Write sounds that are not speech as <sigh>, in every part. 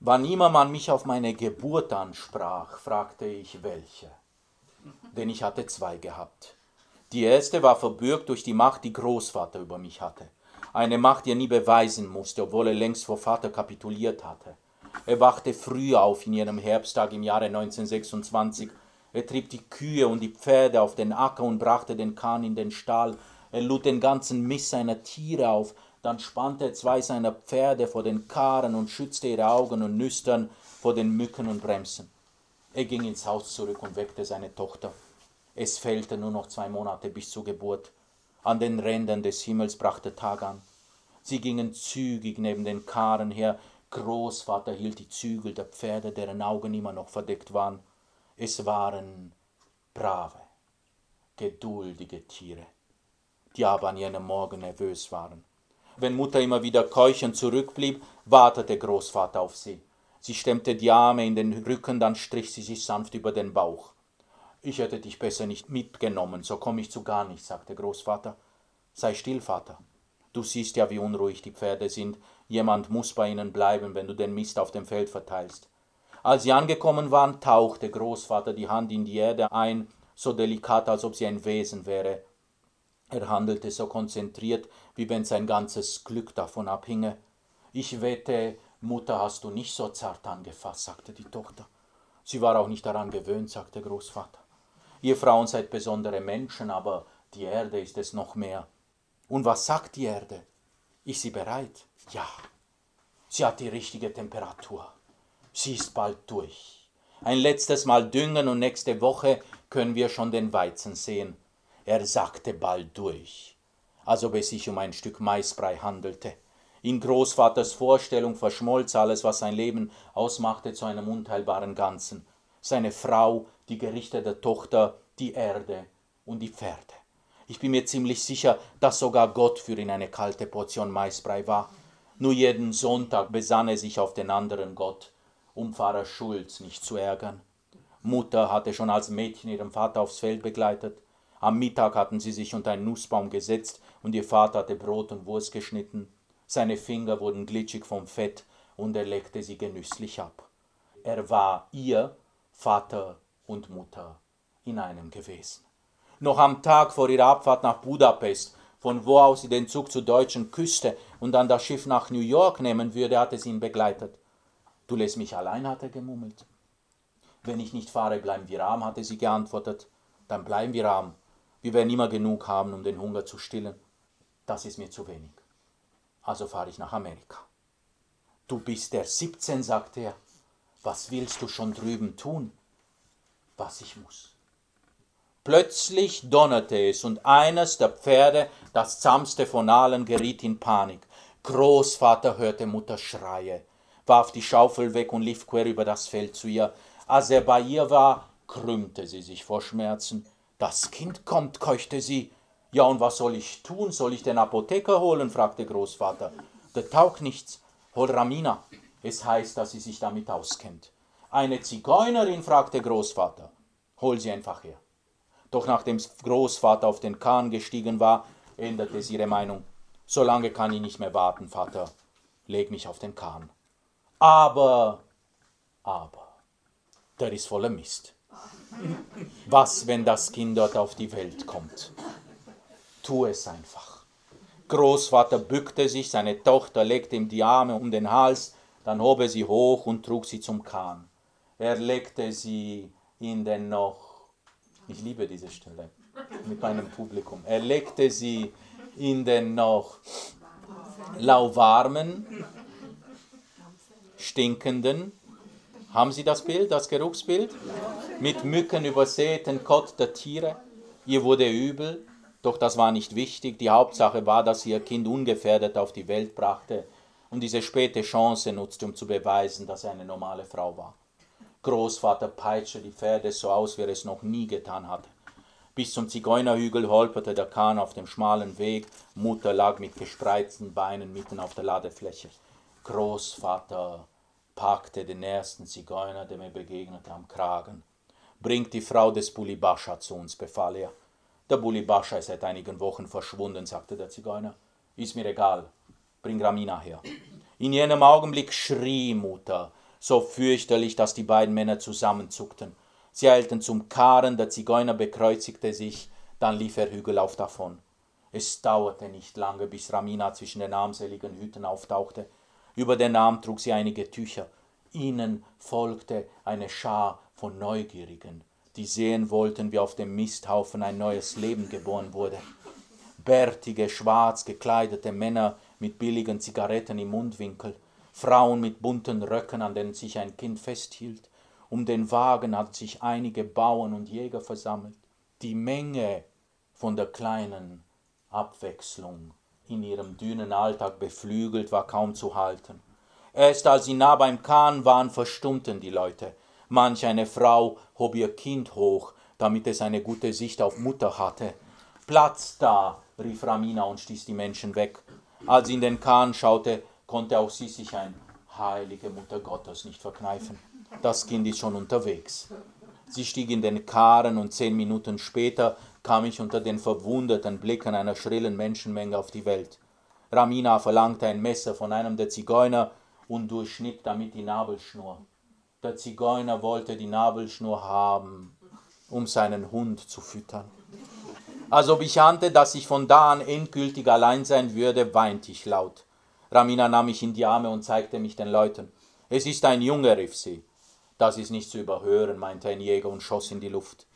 Wann immer man mich auf meine Geburt ansprach, fragte ich welche. Denn ich hatte zwei gehabt. Die erste war verbürgt durch die Macht, die Großvater über mich hatte. Eine Macht, die er nie beweisen musste, obwohl er längst vor Vater kapituliert hatte. Er wachte früh auf in jenem Herbsttag im Jahre 1926. Er trieb die Kühe und die Pferde auf den Acker und brachte den Kahn in den Stall. Er lud den ganzen Mist seiner Tiere auf, dann spannte er zwei seiner Pferde vor den Karren und schützte ihre Augen und Nüstern vor den Mücken und Bremsen. Er ging ins Haus zurück und weckte seine Tochter. Es fehlte nur noch zwei Monate bis zur Geburt. An den Rändern des Himmels brachte Tag an. Sie gingen zügig neben den Karren her. Großvater hielt die Zügel der Pferde, deren Augen immer noch verdeckt waren. Es waren brave, geduldige Tiere, die aber an jenem Morgen nervös waren. Wenn Mutter immer wieder keuchend zurückblieb, wartete Großvater auf sie. Sie stemmte die Arme in den Rücken, dann strich sie sich sanft über den Bauch. Ich hätte dich besser nicht mitgenommen, so komme ich zu gar nichts, sagte Großvater. Sei still, Vater. Du siehst ja, wie unruhig die Pferde sind. Jemand muss bei ihnen bleiben, wenn du den Mist auf dem Feld verteilst. Als sie angekommen waren, tauchte Großvater die Hand in die Erde ein, so delikat, als ob sie ein Wesen wäre. Er handelte so konzentriert, wie wenn sein ganzes Glück davon abhinge. Ich wette, Mutter hast du nicht so zart angefasst, sagte die Tochter. Sie war auch nicht daran gewöhnt, sagte Großvater. Ihr Frauen seid besondere Menschen, aber die Erde ist es noch mehr. Und was sagt die Erde? Ist sie bereit? Ja. Sie hat die richtige Temperatur. Sie ist bald durch. Ein letztes Mal düngen und nächste Woche können wir schon den Weizen sehen. Er sagte bald durch, als ob es sich um ein Stück Maisbrei handelte. In Großvaters Vorstellung verschmolz alles, was sein Leben ausmachte, zu einem unteilbaren Ganzen seine Frau, die gerichtete Tochter, die Erde und die Pferde. Ich bin mir ziemlich sicher, dass sogar Gott für ihn eine kalte Portion Maisbrei war. Nur jeden Sonntag besann er sich auf den anderen Gott, um Pfarrer Schulz nicht zu ärgern. Mutter hatte schon als Mädchen ihren Vater aufs Feld begleitet. Am Mittag hatten sie sich unter einen Nussbaum gesetzt und ihr Vater hatte Brot und Wurst geschnitten. Seine Finger wurden glitschig vom Fett und er leckte sie genüsslich ab. Er war ihr Vater und Mutter in einem gewesen. Noch am Tag vor ihrer Abfahrt nach Budapest, von wo aus sie den Zug zur deutschen Küste und dann das Schiff nach New York nehmen würde, hatte sie ihn begleitet. Du lässt mich allein, hat er gemummelt. Wenn ich nicht fahre, bleiben wir arm, hatte sie geantwortet. Dann bleiben wir arm. Wir werden immer genug haben, um den Hunger zu stillen. Das ist mir zu wenig. Also fahre ich nach Amerika. Du bist der 17, sagte er. Was willst du schon drüben tun? Was ich muss. Plötzlich donnerte es und eines der Pferde, das zahmste von allen, geriet in Panik. Großvater hörte Mutter Schreie, warf die Schaufel weg und lief quer über das Feld zu ihr. Als er bei ihr war, krümmte sie sich vor Schmerzen. Das Kind kommt, keuchte sie. Ja, und was soll ich tun? Soll ich den Apotheker holen? fragte Großvater. Der taugt nichts. Hol Ramina. Es heißt, dass sie sich damit auskennt. Eine Zigeunerin, fragte Großvater. Hol sie einfach her. Doch nachdem Großvater auf den Kahn gestiegen war, änderte sie ihre Meinung. So lange kann ich nicht mehr warten, Vater. Leg mich auf den Kahn. Aber, aber, der ist voller Mist. Was, wenn das Kind dort auf die Welt kommt? Tu es einfach. Großvater bückte sich, seine Tochter legte ihm die Arme um den Hals, dann hob er sie hoch und trug sie zum Kahn. Er legte sie in den noch, ich liebe diese Stelle mit meinem Publikum, er legte sie in den noch lauwarmen, stinkenden, haben Sie das Bild, das Geruchsbild? Mit Mücken übersäten Kott der Tiere. Ihr wurde übel, doch das war nicht wichtig. Die Hauptsache war, dass sie ihr Kind ungefährdet auf die Welt brachte und diese späte Chance nutzte, um zu beweisen, dass er eine normale Frau war. Großvater peitschte die Pferde so aus, wie er es noch nie getan hatte. Bis zum Zigeunerhügel holperte der Kahn auf dem schmalen Weg, Mutter lag mit gespreizten Beinen mitten auf der Ladefläche. Großvater packte den ersten Zigeuner, der mir begegnete, am Kragen. Bringt die Frau des Bulibascha zu uns, befahl er. Der Bulibascha ist seit einigen Wochen verschwunden, sagte der Zigeuner. Ist mir egal, bring Ramina her. In jenem Augenblick schrie Mutter, so fürchterlich, dass die beiden Männer zusammenzuckten. Sie eilten zum Karren, der Zigeuner bekreuzigte sich, dann lief er hügelauf davon. Es dauerte nicht lange, bis Ramina zwischen den armseligen Hüten auftauchte. Über den Arm trug sie einige Tücher. Ihnen folgte eine Schar von Neugierigen, die sehen wollten, wie auf dem Misthaufen ein neues Leben geboren wurde. Bärtige, schwarz gekleidete Männer mit billigen Zigaretten im Mundwinkel, Frauen mit bunten Röcken, an denen sich ein Kind festhielt. Um den Wagen hatten sich einige Bauern und Jäger versammelt. Die Menge von der kleinen Abwechslung in ihrem dünnen Alltag beflügelt war kaum zu halten. Erst als sie nah beim Kahn waren, verstummten die Leute. Manch eine Frau hob ihr Kind hoch, damit es eine gute Sicht auf Mutter hatte. Platz da, rief Ramina und stieß die Menschen weg. Als sie in den Kahn schaute, konnte auch sie sich ein heilige Mutter Gottes nicht verkneifen. Das Kind ist schon unterwegs. Sie stieg in den Karren und zehn Minuten später kam ich unter den verwunderten Blicken einer schrillen Menschenmenge auf die Welt. Ramina verlangte ein Messer von einem der Zigeuner und durchschnitt damit die Nabelschnur. Der Zigeuner wollte die Nabelschnur haben, um seinen Hund zu füttern. Als ob ich ahnte, dass ich von da an endgültig allein sein würde, weinte ich laut. Ramina nahm mich in die Arme und zeigte mich den Leuten. Es ist ein Junge, rief sie. Das ist nicht zu überhören, meinte ein Jäger und schoss in die Luft.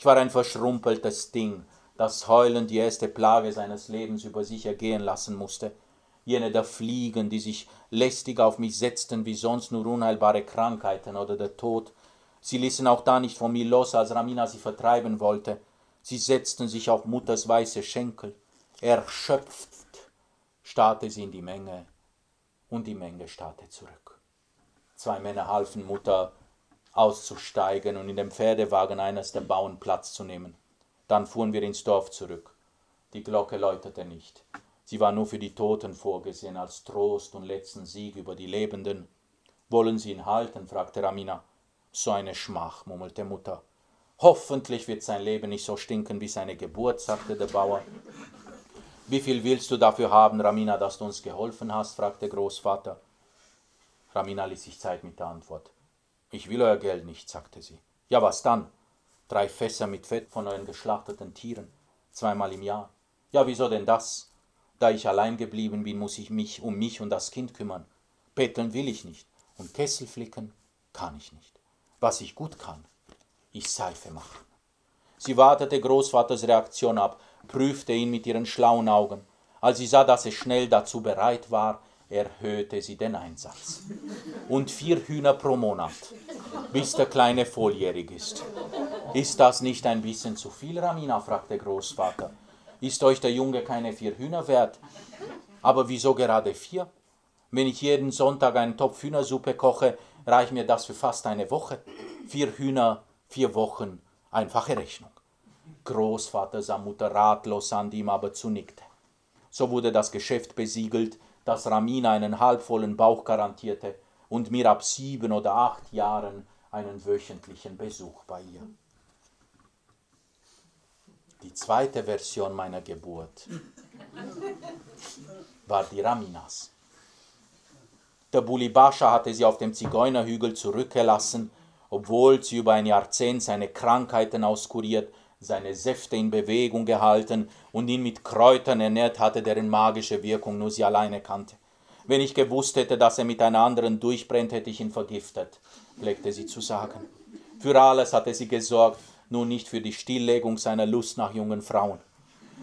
Ich war ein verschrumpeltes Ding, das heulend die erste Plage seines Lebens über sich ergehen lassen musste. Jene der Fliegen, die sich lästig auf mich setzten wie sonst nur unheilbare Krankheiten oder der Tod. Sie ließen auch da nicht von mir los, als Ramina sie vertreiben wollte. Sie setzten sich auf Mutters weiße Schenkel. Erschöpft starrte sie in die Menge, und die Menge starrte zurück. Zwei Männer halfen Mutter auszusteigen und in dem Pferdewagen eines der Bauern Platz zu nehmen. Dann fuhren wir ins Dorf zurück. Die Glocke läutete nicht. Sie war nur für die Toten vorgesehen, als Trost und letzten Sieg über die Lebenden. Wollen Sie ihn halten? fragte Ramina. So eine Schmach, murmelte Mutter. Hoffentlich wird sein Leben nicht so stinken wie seine Geburt, sagte der Bauer. Wie viel willst du dafür haben, Ramina, dass du uns geholfen hast? fragte Großvater. Ramina ließ sich Zeit mit der Antwort. Ich will euer Geld nicht, sagte sie. Ja, was dann? Drei Fässer mit Fett von euren geschlachteten Tieren, zweimal im Jahr. Ja, wieso denn das? Da ich allein geblieben bin, muss ich mich um mich und das Kind kümmern. Betteln will ich nicht und Kessel flicken kann ich nicht. Was ich gut kann, ich Seife machen. Sie wartete Großvaters Reaktion ab, prüfte ihn mit ihren schlauen Augen. Als sie sah, dass er schnell dazu bereit war, erhöhte sie den Einsatz. Und vier Hühner pro Monat, bis der Kleine volljährig ist. Ist das nicht ein bisschen zu viel, Ramina? fragte Großvater. Ist euch der Junge keine vier Hühner wert? Aber wieso gerade vier? Wenn ich jeden Sonntag einen Topf Hühnersuppe koche, reicht mir das für fast eine Woche. Vier Hühner, vier Wochen, einfache Rechnung. Großvater sah Mutter ratlos an, die ihm aber zunickte. So wurde das Geschäft besiegelt, dass Ramina einen halbvollen Bauch garantierte und mir ab sieben oder acht Jahren einen wöchentlichen Besuch bei ihr. Die zweite Version meiner Geburt war die Raminas. Der Bulibascha hatte sie auf dem Zigeunerhügel zurückgelassen, obwohl sie über ein Jahrzehnt seine Krankheiten auskuriert, seine Säfte in Bewegung gehalten und ihn mit Kräutern ernährt hatte, deren magische Wirkung nur sie alleine kannte. Wenn ich gewusst hätte, dass er mit einer anderen durchbrennt, hätte ich ihn vergiftet, pflegte sie zu sagen. Für alles hatte sie gesorgt, nur nicht für die Stilllegung seiner Lust nach jungen Frauen.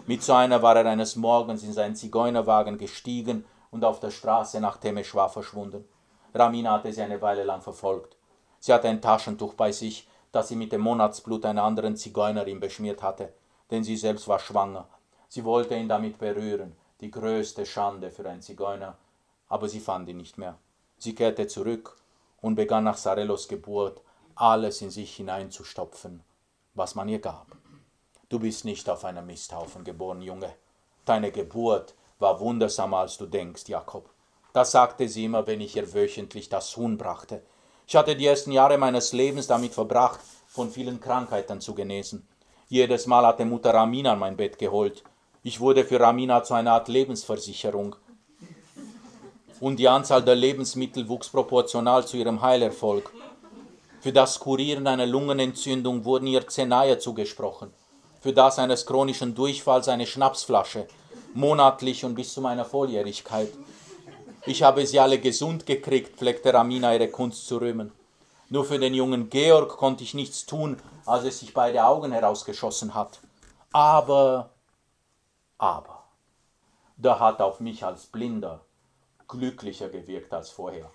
Mit so einer war er eines Morgens in seinen Zigeunerwagen gestiegen und auf der Straße nach Temeschwar verschwunden. Ramina hatte sie eine Weile lang verfolgt. Sie hatte ein Taschentuch bei sich, das sie mit dem Monatsblut einer anderen Zigeunerin beschmiert hatte, denn sie selbst war schwanger. Sie wollte ihn damit berühren, die größte Schande für einen Zigeuner, aber sie fand ihn nicht mehr. Sie kehrte zurück und begann nach Sarellos Geburt alles in sich hineinzustopfen, was man ihr gab. Du bist nicht auf einem Misthaufen geboren, Junge. Deine Geburt war wundersamer, als du denkst, Jakob. Das sagte sie immer, wenn ich ihr wöchentlich das Huhn brachte. Ich hatte die ersten Jahre meines Lebens damit verbracht, von vielen Krankheiten zu genesen. Jedes Mal hatte Mutter Ramina mein Bett geholt. Ich wurde für Ramina zu einer Art Lebensversicherung. und die Anzahl der Lebensmittel wuchs proportional zu ihrem Heilerfolg. Für das Kurieren einer Lungenentzündung wurden ihr Zenaie zugesprochen, für das eines chronischen Durchfalls eine Schnapsflasche, monatlich und bis zu meiner Volljährigkeit. Ich habe sie alle gesund gekriegt, pflegte Ramina ihre Kunst zu rühmen. Nur für den jungen Georg konnte ich nichts tun, als es sich beide Augen herausgeschossen hat. Aber, aber, da hat auf mich als Blinder glücklicher gewirkt als vorher.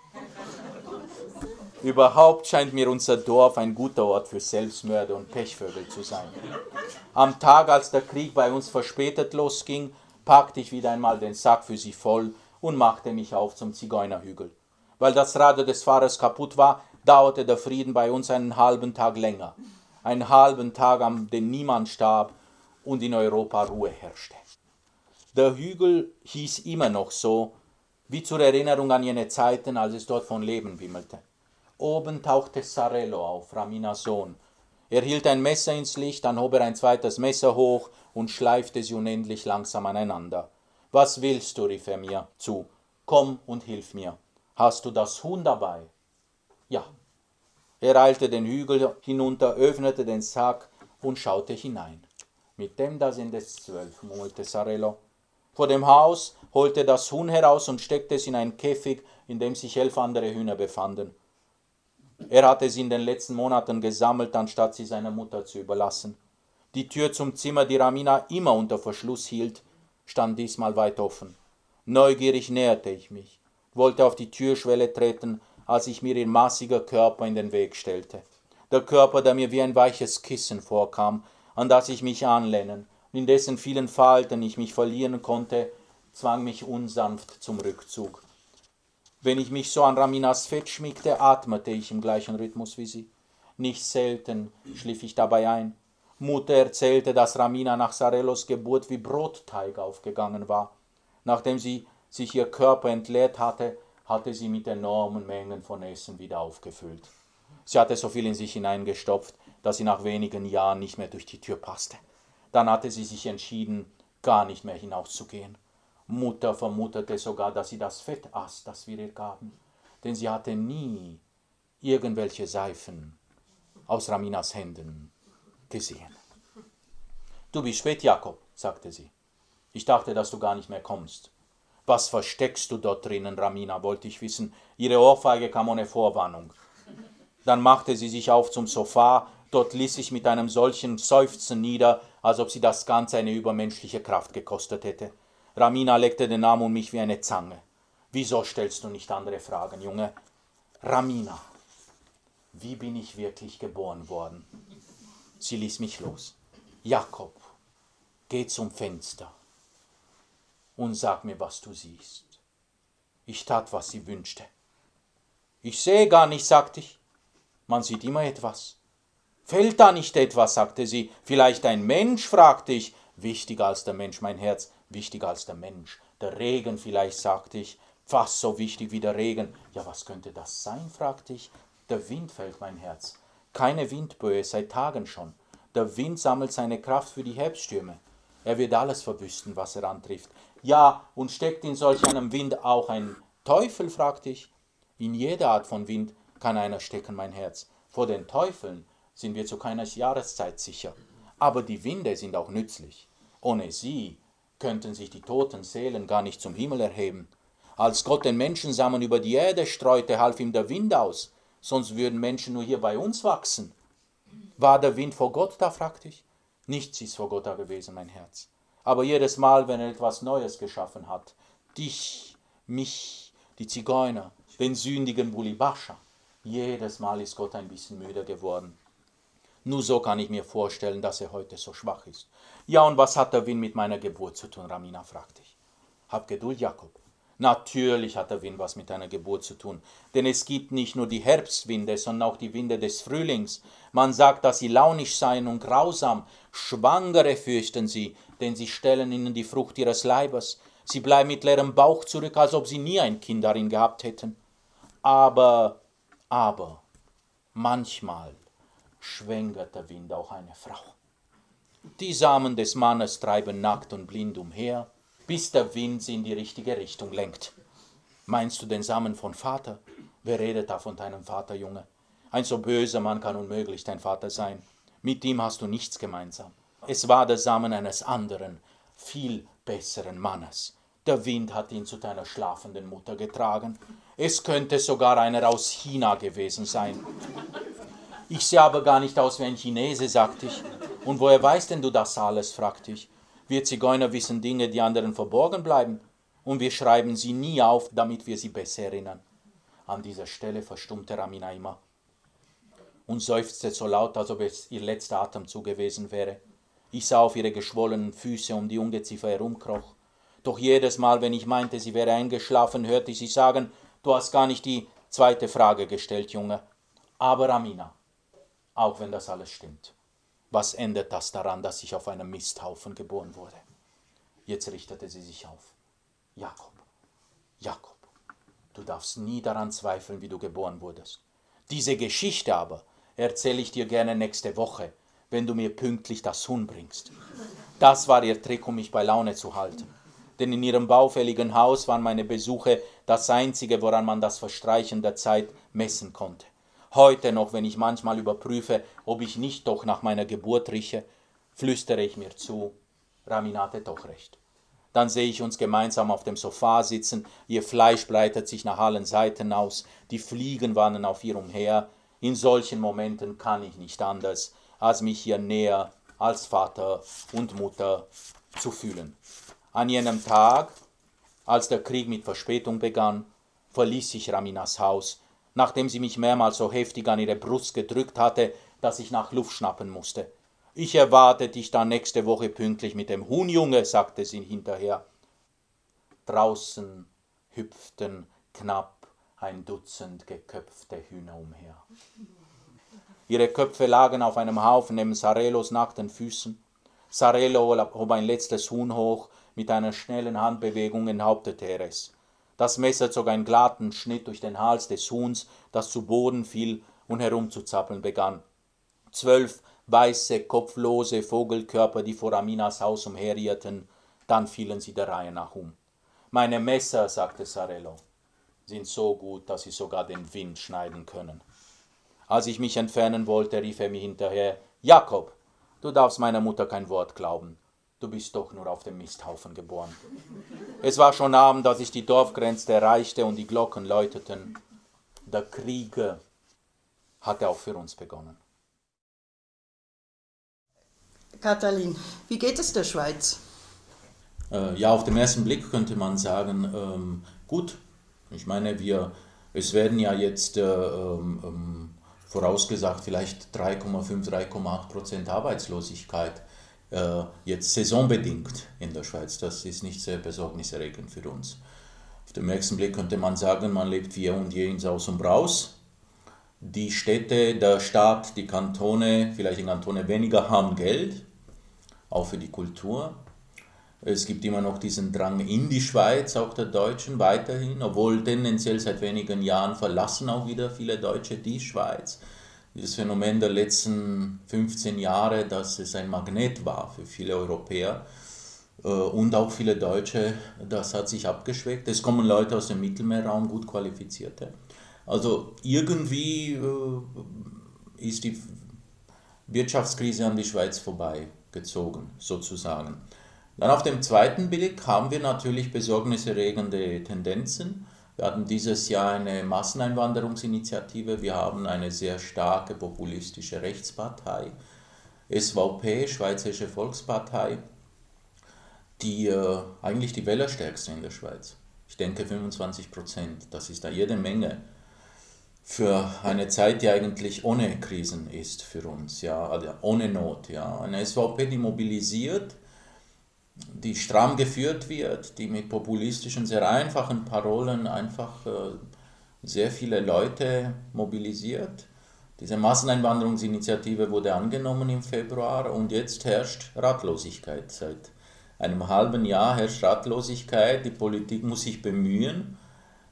Überhaupt scheint mir unser Dorf ein guter Ort für Selbstmörder und Pechvögel zu sein. Am Tag, als der Krieg bei uns verspätet losging, packte ich wieder einmal den Sack für sie voll und machte mich auf zum Zigeunerhügel. Weil das Radio des Fahrers kaputt war, dauerte der Frieden bei uns einen halben Tag länger. Einen halben Tag, an dem niemand starb und in Europa Ruhe herrschte. Der Hügel hieß immer noch so, wie zur Erinnerung an jene Zeiten, als es dort von Leben wimmelte. Oben tauchte Sarello auf, Raminas Sohn. Er hielt ein Messer ins Licht, dann hob er ein zweites Messer hoch und schleifte sie unendlich langsam aneinander. Was willst du? rief er mir zu. Komm und hilf mir. Hast du das Huhn dabei? Ja. Er eilte den Hügel hinunter, öffnete den Sack und schaute hinein. Mit dem da sind es zwölf, murmelte Sarello. Vor dem Haus holte das Huhn heraus und steckte es in einen Käfig, in dem sich elf andere Hühner befanden. Er hatte sie in den letzten Monaten gesammelt, anstatt sie seiner Mutter zu überlassen. Die Tür zum Zimmer, die Ramina immer unter Verschluss hielt, stand diesmal weit offen. Neugierig näherte ich mich, wollte auf die Türschwelle treten, als ich mir ihr massiger Körper in den Weg stellte. Der Körper, der mir wie ein weiches Kissen vorkam, an das ich mich anlehnen, in dessen vielen Falten ich mich verlieren konnte, zwang mich unsanft zum Rückzug. Wenn ich mich so an Raminas Fett schmiegte, atmete ich im gleichen Rhythmus wie sie. Nicht selten schlief ich dabei ein. Mutter erzählte, dass Ramina nach Sarellos Geburt wie Brotteig aufgegangen war. Nachdem sie sich ihr Körper entleert hatte, hatte sie mit enormen Mengen von Essen wieder aufgefüllt. Sie hatte so viel in sich hineingestopft, dass sie nach wenigen Jahren nicht mehr durch die Tür passte. Dann hatte sie sich entschieden, gar nicht mehr hinauszugehen. Mutter vermutete sogar, dass sie das Fett aß, das wir ihr gaben, denn sie hatte nie irgendwelche Seifen aus Raminas Händen gesehen. Du bist spät, Jakob, sagte sie. Ich dachte, dass du gar nicht mehr kommst. Was versteckst du dort drinnen, Ramina, wollte ich wissen. Ihre Ohrfeige kam ohne Vorwarnung. Dann machte sie sich auf zum Sofa, dort ließ sich mit einem solchen Seufzen nieder, als ob sie das Ganze eine übermenschliche Kraft gekostet hätte. Ramina leckte den Arm um mich wie eine Zange. Wieso stellst du nicht andere Fragen, Junge? Ramina, wie bin ich wirklich geboren worden? Sie ließ mich los. Jakob, geh zum Fenster und sag mir, was du siehst. Ich tat, was sie wünschte. Ich sehe gar nicht, sagte ich. Man sieht immer etwas. Fällt da nicht etwas, sagte sie. Vielleicht ein Mensch, fragte ich. Wichtiger als der Mensch, mein Herz, wichtiger als der Mensch. Der Regen vielleicht, sagte ich. Fast so wichtig wie der Regen. Ja, was könnte das sein, fragte ich. Der Wind fällt, mein Herz. Keine Windböe, seit Tagen schon. Der Wind sammelt seine Kraft für die Herbststürme. Er wird alles verwüsten, was er antrifft. Ja, und steckt in solch einem Wind auch ein Teufel, fragte ich. In jeder Art von Wind kann einer stecken, mein Herz. Vor den Teufeln sind wir zu keiner Jahreszeit sicher. Aber die Winde sind auch nützlich. Ohne sie könnten sich die toten Seelen gar nicht zum Himmel erheben. Als Gott den Menschensamen über die Erde streute, half ihm der Wind aus, sonst würden Menschen nur hier bei uns wachsen. War der Wind vor Gott da, fragte ich. Nichts ist vor Gott da gewesen, mein Herz. Aber jedes Mal, wenn er etwas Neues geschaffen hat, dich, mich, die Zigeuner, den sündigen Bulibascha, jedes Mal ist Gott ein bisschen müde geworden. Nur so kann ich mir vorstellen, dass er heute so schwach ist. Ja, und was hat der Wind mit meiner Geburt zu tun, Ramina, fragte ich. Hab Geduld, Jakob. Natürlich hat der Wind was mit deiner Geburt zu tun, denn es gibt nicht nur die Herbstwinde, sondern auch die Winde des Frühlings. Man sagt, dass sie launisch seien und grausam. Schwangere fürchten sie, denn sie stellen ihnen die Frucht ihres Leibes. Sie bleiben mit leerem Bauch zurück, als ob sie nie ein Kind darin gehabt hätten. Aber, aber, manchmal schwängert der Wind auch eine Frau. Die Samen des Mannes treiben nackt und blind umher, bis der Wind sie in die richtige Richtung lenkt. Meinst du den Samen von Vater? Wer redet da von deinem Vater, Junge? Ein so böser Mann kann unmöglich dein Vater sein. Mit ihm hast du nichts gemeinsam. Es war der Samen eines anderen, viel besseren Mannes. Der Wind hat ihn zu deiner schlafenden Mutter getragen. Es könnte sogar einer aus China gewesen sein. Ich sehe aber gar nicht aus wie ein Chinese, sagte ich. Und woher weißt denn du das alles? fragte ich. Wir Zigeuner wissen Dinge, die anderen verborgen bleiben. Und wir schreiben sie nie auf, damit wir sie besser erinnern. An dieser Stelle verstummte Ramina immer und seufzte so laut, als ob es ihr letzter Atemzug gewesen wäre. Ich sah auf ihre geschwollenen Füße um die Ungeziefer herumkroch. Doch jedes Mal, wenn ich meinte, sie wäre eingeschlafen, hörte ich sie sagen, du hast gar nicht die zweite Frage gestellt, Junge. Aber Amina, auch wenn das alles stimmt, was ändert das daran, dass ich auf einem Misthaufen geboren wurde? Jetzt richtete sie sich auf. Jakob, Jakob, du darfst nie daran zweifeln, wie du geboren wurdest. Diese Geschichte aber erzähle ich dir gerne nächste Woche, wenn du mir pünktlich das Huhn bringst. Das war ihr Trick, um mich bei Laune zu halten. Denn in ihrem baufälligen Haus waren meine Besuche das einzige, woran man das Verstreichen der Zeit messen konnte. Heute noch, wenn ich manchmal überprüfe, ob ich nicht doch nach meiner Geburt rieche, flüstere ich mir zu, Ramin hatte doch recht. Dann sehe ich uns gemeinsam auf dem Sofa sitzen, ihr Fleisch breitet sich nach allen Seiten aus, die Fliegen wandern auf ihr umher. In solchen Momenten kann ich nicht anders, als mich hier näher als Vater und Mutter zu fühlen. An jenem Tag, als der Krieg mit Verspätung begann, verließ ich Raminas Haus, nachdem sie mich mehrmals so heftig an ihre Brust gedrückt hatte, dass ich nach Luft schnappen musste. Ich erwarte dich dann nächste Woche pünktlich mit dem Huhn, Junge, sagte sie hinterher. Draußen hüpften knapp ein Dutzend geköpfte Hühner umher. Ihre Köpfe lagen auf einem Haufen neben Sarelos nackten Füßen. Sarelo hob ein letztes Huhn hoch, mit einer schnellen Handbewegung enthauptete er es. Das Messer zog einen glatten Schnitt durch den Hals des Huhns, das zu Boden fiel und herumzuzappeln begann. Zwölf weiße, kopflose Vogelkörper, die vor Aminas Haus umherirrten, dann fielen sie der Reihe nach um. Meine Messer, sagte Sarello, sind so gut, dass sie sogar den Wind schneiden können. Als ich mich entfernen wollte, rief er mir hinterher, Jakob, du darfst meiner Mutter kein Wort glauben. Du bist doch nur auf dem Misthaufen geboren. Es war schon Abend, als ich die Dorfgrenze erreichte und die Glocken läuteten. Der Krieg hatte auch für uns begonnen. Katalin, wie geht es der Schweiz? Äh, ja, auf den ersten Blick könnte man sagen, ähm, gut. Ich meine, wir, es werden ja jetzt äh, ähm, ähm vorausgesagt vielleicht 3,5, 3,8 Prozent Arbeitslosigkeit. Äh, jetzt saisonbedingt in der Schweiz. Das ist nicht sehr besorgniserregend für uns. Auf den ersten Blick könnte man sagen, man lebt wie und je in Saus und Braus. Die Städte, der Staat, die Kantone, vielleicht die Kantone weniger haben Geld, auch für die Kultur. Es gibt immer noch diesen Drang in die Schweiz, auch der Deutschen weiterhin, obwohl tendenziell seit wenigen Jahren verlassen auch wieder viele Deutsche die Schweiz. Dieses Phänomen der letzten 15 Jahre, dass es ein Magnet war für viele Europäer äh, und auch viele Deutsche, das hat sich abgeschwächt. Es kommen Leute aus dem Mittelmeerraum, gut qualifizierte. Also irgendwie äh, ist die Wirtschaftskrise an die Schweiz vorbei gezogen, sozusagen. Dann auf dem zweiten Blick haben wir natürlich besorgniserregende Tendenzen. Wir hatten dieses Jahr eine Masseneinwanderungsinitiative, wir haben eine sehr starke populistische Rechtspartei, SVP, Schweizerische Volkspartei, die äh, eigentlich die Wählerstärkste in der Schweiz. Ich denke 25 Prozent, das ist da jede Menge für eine Zeit, die eigentlich ohne Krisen ist für uns, ja, also ohne Not. Ja. Eine SVP, die mobilisiert, die stramm geführt wird, die mit populistischen, sehr einfachen Parolen einfach äh, sehr viele Leute mobilisiert. Diese Masseneinwanderungsinitiative wurde angenommen im Februar und jetzt herrscht Ratlosigkeit. Seit einem halben Jahr herrscht Ratlosigkeit. Die Politik muss sich bemühen,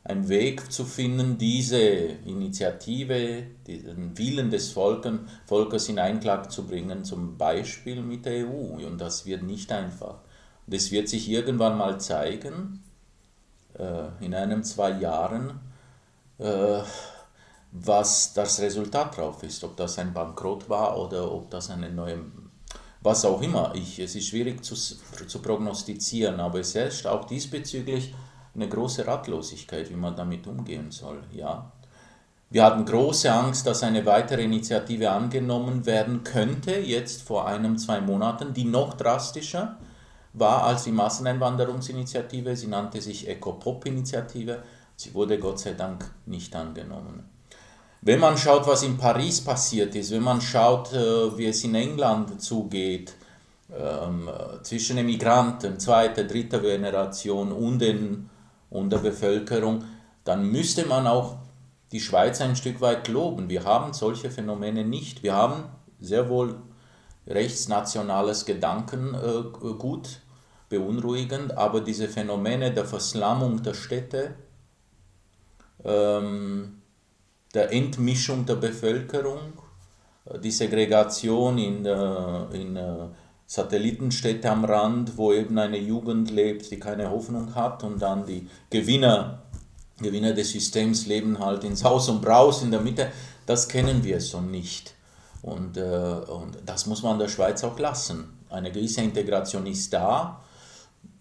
einen Weg zu finden, diese Initiative, den Willen des Volkes in Einklang zu bringen, zum Beispiel mit der EU. Und das wird nicht einfach. Es wird sich irgendwann mal zeigen, äh, in einem, zwei Jahren, äh, was das Resultat drauf ist, ob das ein Bankrott war oder ob das eine neue, was auch immer. Ich, es ist schwierig zu, zu prognostizieren, aber es herrscht auch diesbezüglich eine große Ratlosigkeit, wie man damit umgehen soll. Ja. Wir hatten große Angst, dass eine weitere Initiative angenommen werden könnte, jetzt vor einem, zwei Monaten, die noch drastischer war als die Masseneinwanderungsinitiative. Sie nannte sich Ecopop-Initiative. Sie wurde Gott sei Dank nicht angenommen. Wenn man schaut, was in Paris passiert ist, wenn man schaut, äh, wie es in England zugeht, ähm, zwischen den Migranten zweiter, dritter Generation und, den, und der Bevölkerung, dann müsste man auch die Schweiz ein Stück weit loben. Wir haben solche Phänomene nicht. Wir haben sehr wohl rechtsnationales Gedankengut, äh, beunruhigend, aber diese Phänomene der Verslammung der Städte, ähm, der Entmischung der Bevölkerung, äh, die Segregation in, äh, in Satellitenstädte am Rand, wo eben eine Jugend lebt, die keine Hoffnung hat und dann die Gewinner, Gewinner des Systems leben halt in Saus und Braus in der Mitte, das kennen wir so nicht. Und, äh, und das muss man der Schweiz auch lassen. Eine gewisse Integration ist da.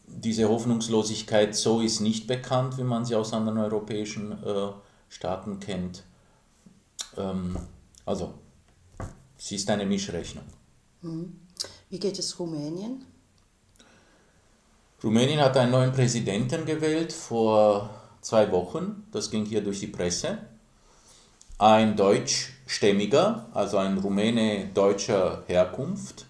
Diese Hoffnungslosigkeit so ist nicht bekannt, wie man sie aus anderen europäischen äh, Staaten kennt. Ähm, also, es ist eine Mischrechnung. Hm. Wie geht es Rumänien? Rumänien hat einen neuen Präsidenten gewählt vor zwei Wochen. Das ging hier durch die Presse. Ein deutschstämmiger, also ein Rumäne deutscher Herkunft,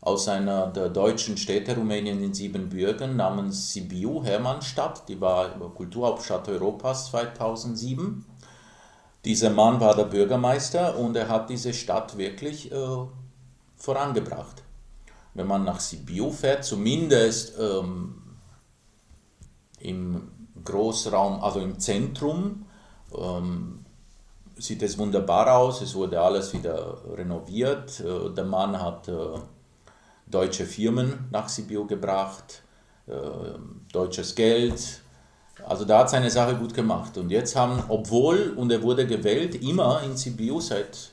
aus einer der deutschen Städte Rumänien in Siebenbürgen namens Sibiu, Hermannstadt, die war Kulturhauptstadt Europas 2007. Dieser Mann war der Bürgermeister und er hat diese Stadt wirklich äh, vorangebracht. Wenn man nach Sibiu fährt, zumindest ähm, im Großraum, also im Zentrum, ähm, sieht es wunderbar aus. Es wurde alles wieder renoviert. Äh, der Mann hat äh, deutsche Firmen nach Sibiu gebracht, äh, deutsches Geld, also da hat seine Sache gut gemacht. Und jetzt haben, obwohl, und er wurde gewählt, immer in Sibiu seit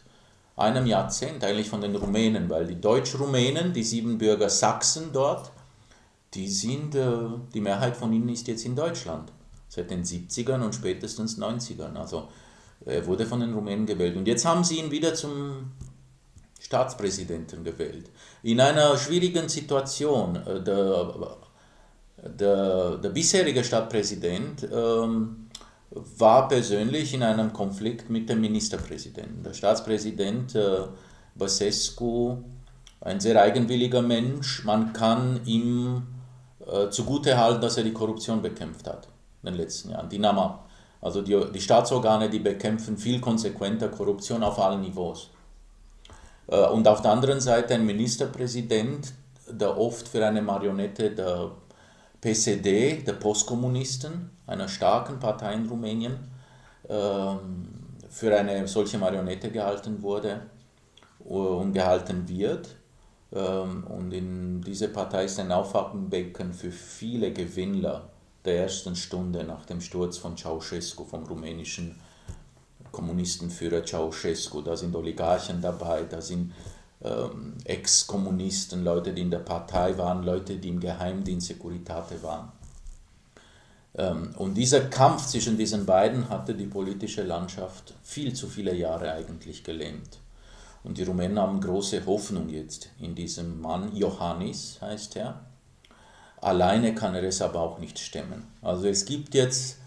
einem Jahrzehnt, eigentlich von den Rumänen, weil die Deutsch-Rumänen, die Siebenbürger Sachsen dort, die sind, die Mehrheit von ihnen ist jetzt in Deutschland. Seit den 70ern und spätestens 90ern. Also er wurde von den Rumänen gewählt. Und jetzt haben sie ihn wieder zum Staatspräsidenten gewählt. In einer schwierigen Situation. Äh, der der, der bisherige Stadtpräsident ähm, war persönlich in einem Konflikt mit dem Ministerpräsidenten. Der Staatspräsident äh, Basescu, ein sehr eigenwilliger Mensch, man kann ihm äh, zugutehalten, dass er die Korruption bekämpft hat in den letzten Jahren. Die nahm ab. Also die, die Staatsorgane, die bekämpfen viel konsequenter Korruption auf allen Niveaus. Äh, und auf der anderen Seite ein Ministerpräsident, der oft für eine Marionette der PSD, der Postkommunisten, einer starken Partei in Rumänien, ähm, für eine solche Marionette gehalten wurde und gehalten wird. Ähm, und in diese Partei ist ein Auffangbecken für viele Gewinnler der ersten Stunde nach dem Sturz von Ceausescu, vom rumänischen Kommunistenführer Ceausescu. Da sind Oligarchen dabei, da sind ähm, Ex-Kommunisten, Leute, die in der Partei waren, Leute, die im Geheimdienst Securitate waren. Ähm, und dieser Kampf zwischen diesen beiden hatte die politische Landschaft viel zu viele Jahre eigentlich gelähmt. Und die Rumänen haben große Hoffnung jetzt in diesem Mann, Johannis heißt er. Alleine kann er es aber auch nicht stemmen. Also es gibt jetzt,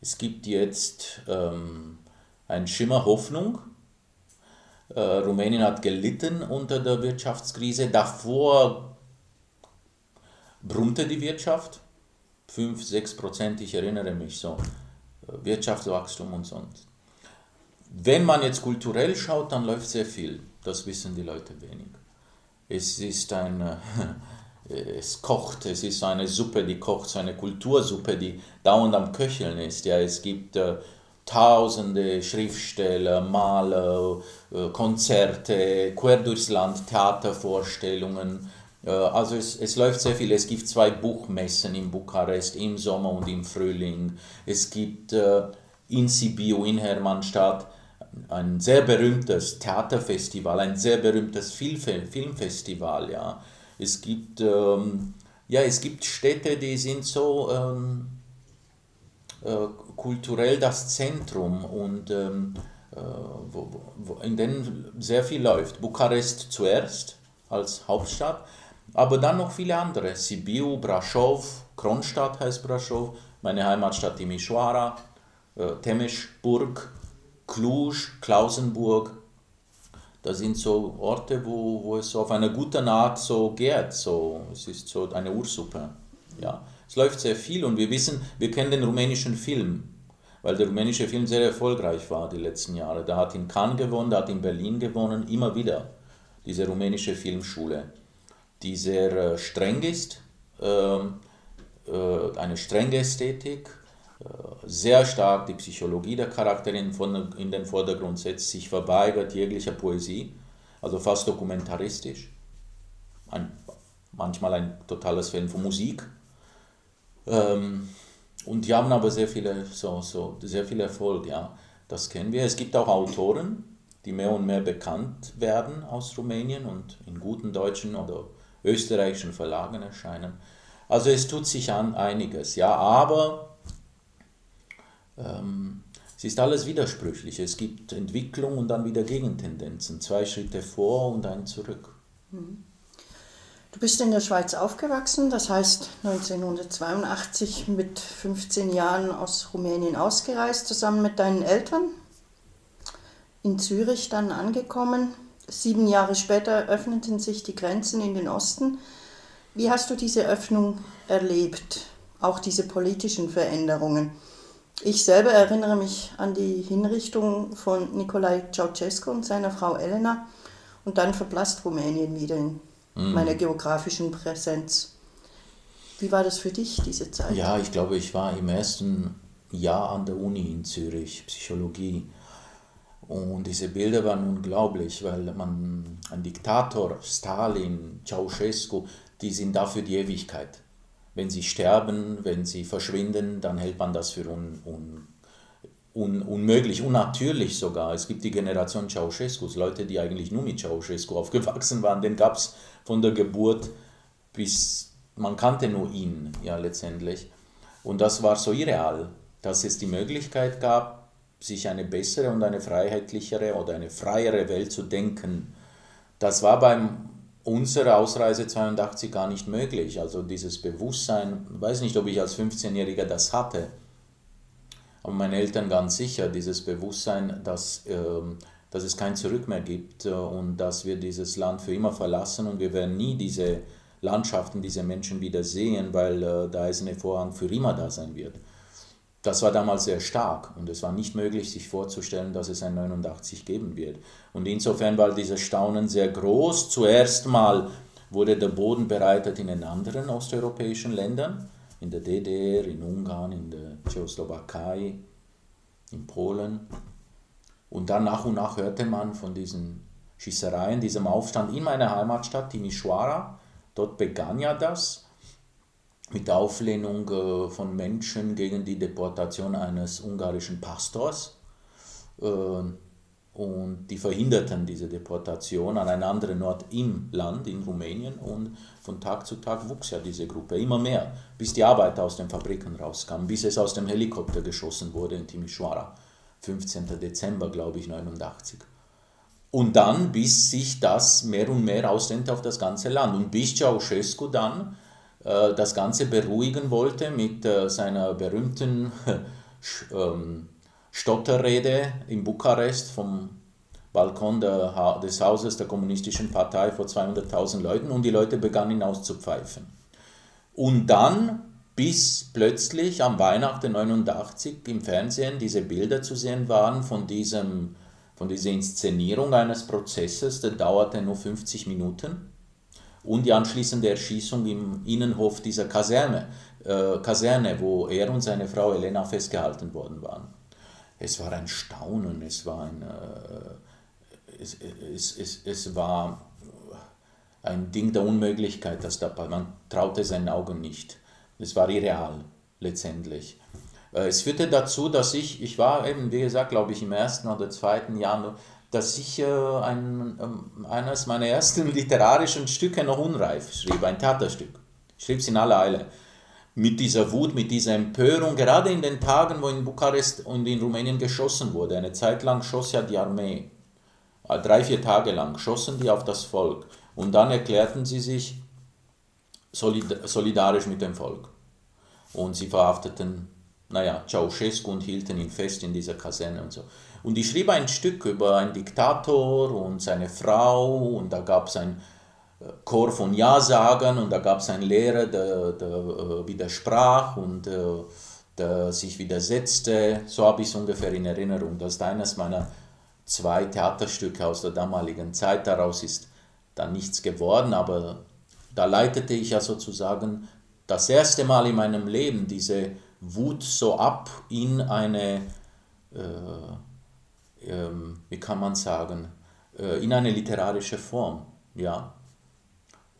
es gibt jetzt ähm, ein Schimmer Hoffnung, äh, Rumänien hat gelitten unter der Wirtschaftskrise. Davor brummte die Wirtschaft. 5, 6 Prozent, ich erinnere mich so. Äh, Wirtschaftswachstum und sonst. Wenn man jetzt kulturell schaut, dann läuft sehr viel. Das wissen die Leute wenig. Es ist ein, <laughs> es kocht, es ist eine Suppe, die kocht, so eine Kultursuppe, die dauernd am Köcheln ist. Ja, es gibt äh, tausende Schriftsteller, Maler, äh, Konzerte, quer durchs Land, Theatervorstellungen, Also es, es läuft sehr viel. Es gibt zwei Buchmessen in Bukarest im Sommer und im Frühling. Es gibt äh, in Sibiu, in Hermannstadt, ein sehr berühmtes Theaterfestival, ein sehr berühmtes Filmfestival. Ja. Es gibt, ähm, ja, es gibt Städte, die sind so ähm, äh, kulturell das Zentrum und ähm, äh, wo, wo, in denen sehr viel läuft. Bukarest zuerst als Hauptstadt, aber dann noch viele andere. Sibiu, Brasov, Kronstadt heißt Brasov, meine Heimatstadt Timișoara, äh, Temesburg, Cluj, Klausenburg. Das sind so Orte, wo, wo es auf eine gute Art so geht. So, es ist so eine Ursuppe. Ja. Es läuft sehr viel und wir wissen, wir kennen den rumänischen Film, weil der rumänische Film sehr erfolgreich war die letzten Jahre. Der hat in Cannes gewonnen, der hat in Berlin gewonnen, immer wieder. Diese rumänische Filmschule, die sehr äh, streng ist, ähm, äh, eine strenge Ästhetik, sehr stark die Psychologie der Charaktere in den Vordergrund setzt, sich verweigert jeglicher Poesie, also fast dokumentaristisch. Ein, manchmal ein totales Fan von Musik. Ähm, und die haben aber sehr viele, so, so, sehr viel Erfolg, ja. Das kennen wir. Es gibt auch Autoren, die mehr und mehr bekannt werden aus Rumänien und in guten deutschen oder österreichischen Verlagen erscheinen. Also es tut sich an einiges, ja, aber ähm, es ist alles widersprüchlich. Es gibt Entwicklung und dann wieder Gegentendenzen. Zwei Schritte vor und ein zurück. Du bist in der Schweiz aufgewachsen, das heißt 1982 mit 15 Jahren aus Rumänien ausgereist, zusammen mit deinen Eltern. In Zürich dann angekommen. Sieben Jahre später öffneten sich die Grenzen in den Osten. Wie hast du diese Öffnung erlebt? Auch diese politischen Veränderungen? Ich selber erinnere mich an die Hinrichtung von Nikolai Ceausescu und seiner Frau Elena und dann verblasst Rumänien wieder in mhm. meiner geografischen Präsenz. Wie war das für dich, diese Zeit? Ja, ich glaube, ich war im ersten Jahr an der Uni in Zürich, Psychologie. Und diese Bilder waren unglaublich, weil man, ein Diktator, Stalin, Ceausescu, die sind da für die Ewigkeit wenn sie sterben, wenn sie verschwinden, dann hält man das für un, un, un, unmöglich, unnatürlich sogar. Es gibt die Generation Ceausescus, Leute, die eigentlich nur mit Ceausescu <laughs> aufgewachsen waren, den gab es von der Geburt bis, man kannte nur ihn, ja letztendlich. Und das war so irreal, dass es die Möglichkeit gab, sich eine bessere und eine freiheitlichere oder eine freiere Welt zu denken. Das war beim unsere Ausreise 82 gar nicht möglich. Also dieses Bewusstsein, weiß nicht, ob ich als 15-Jähriger das hatte, aber meine Eltern ganz sicher, dieses Bewusstsein, dass, äh, dass es kein Zurück mehr gibt äh, und dass wir dieses Land für immer verlassen und wir werden nie diese Landschaften, diese Menschen wieder sehen, weil äh, der eiserne Vorhang für immer da sein wird. Das war damals sehr stark und es war nicht möglich, sich vorzustellen, dass es ein 89 geben wird. Und insofern war dieses Staunen sehr groß. Zuerst mal wurde der Boden bereitet in den anderen osteuropäischen Ländern, in der DDR, in Ungarn, in der Tschechoslowakei, in Polen. Und dann nach und nach hörte man von diesen Schießereien, diesem Aufstand in meiner Heimatstadt, Timișoara. Dort begann ja das mit der Auflehnung äh, von Menschen gegen die Deportation eines ungarischen Pastors. Äh, und die verhinderten diese Deportation an einen anderen Ort im Land, in Rumänien. Und von Tag zu Tag wuchs ja diese Gruppe immer mehr, bis die Arbeiter aus den Fabriken rauskamen, bis es aus dem Helikopter geschossen wurde in Timișoara. 15. Dezember, glaube ich, 89. Und dann, bis sich das mehr und mehr ausdehnte auf das ganze Land. Und bis Ceausescu dann das Ganze beruhigen wollte mit äh, seiner berühmten <laughs> ähm, Stotterrede in Bukarest vom Balkon der, des Hauses der Kommunistischen Partei vor 200.000 Leuten und die Leute begannen ihn auszupfeifen. Und dann, bis plötzlich am Weihnachten 89 im Fernsehen diese Bilder zu sehen waren von, diesem, von dieser Inszenierung eines Prozesses, der dauerte nur 50 Minuten und die anschließende Erschießung im Innenhof dieser Kaserne, äh, Kaserne, wo er und seine Frau Elena festgehalten worden waren. Es war ein Staunen, es war ein, äh, es, es, es, es war ein Ding der Unmöglichkeit, dass da man traute seinen Augen nicht. Es war irreal letztendlich. Äh, es führte dazu, dass ich, ich war eben, wie gesagt, glaube ich, im ersten oder zweiten Jahr, dass ich äh, ein, äh, eines meiner ersten literarischen Stücke noch unreif schrieb, ein Theaterstück. Ich schrieb es in aller Eile. Mit dieser Wut, mit dieser Empörung, gerade in den Tagen, wo in Bukarest und in Rumänien geschossen wurde. Eine Zeit lang schoss ja die Armee. Äh, drei, vier Tage lang schossen die auf das Volk. Und dann erklärten sie sich solidarisch mit dem Volk. Und sie verhafteten, naja, Ceausescu und hielten ihn fest in dieser Kaserne und so. Und ich schrieb ein Stück über einen Diktator und seine Frau und da gab es ein äh, Chor von Ja-Sagern und da gab es einen Lehrer, der, der äh, widersprach und äh, der sich widersetzte. So habe ich es ungefähr in Erinnerung. Das ist eines meiner zwei Theaterstücke aus der damaligen Zeit. Daraus ist dann nichts geworden, aber da leitete ich ja sozusagen das erste Mal in meinem Leben diese Wut so ab in eine, äh, wie kann man sagen, äh, in eine literarische Form. Ja.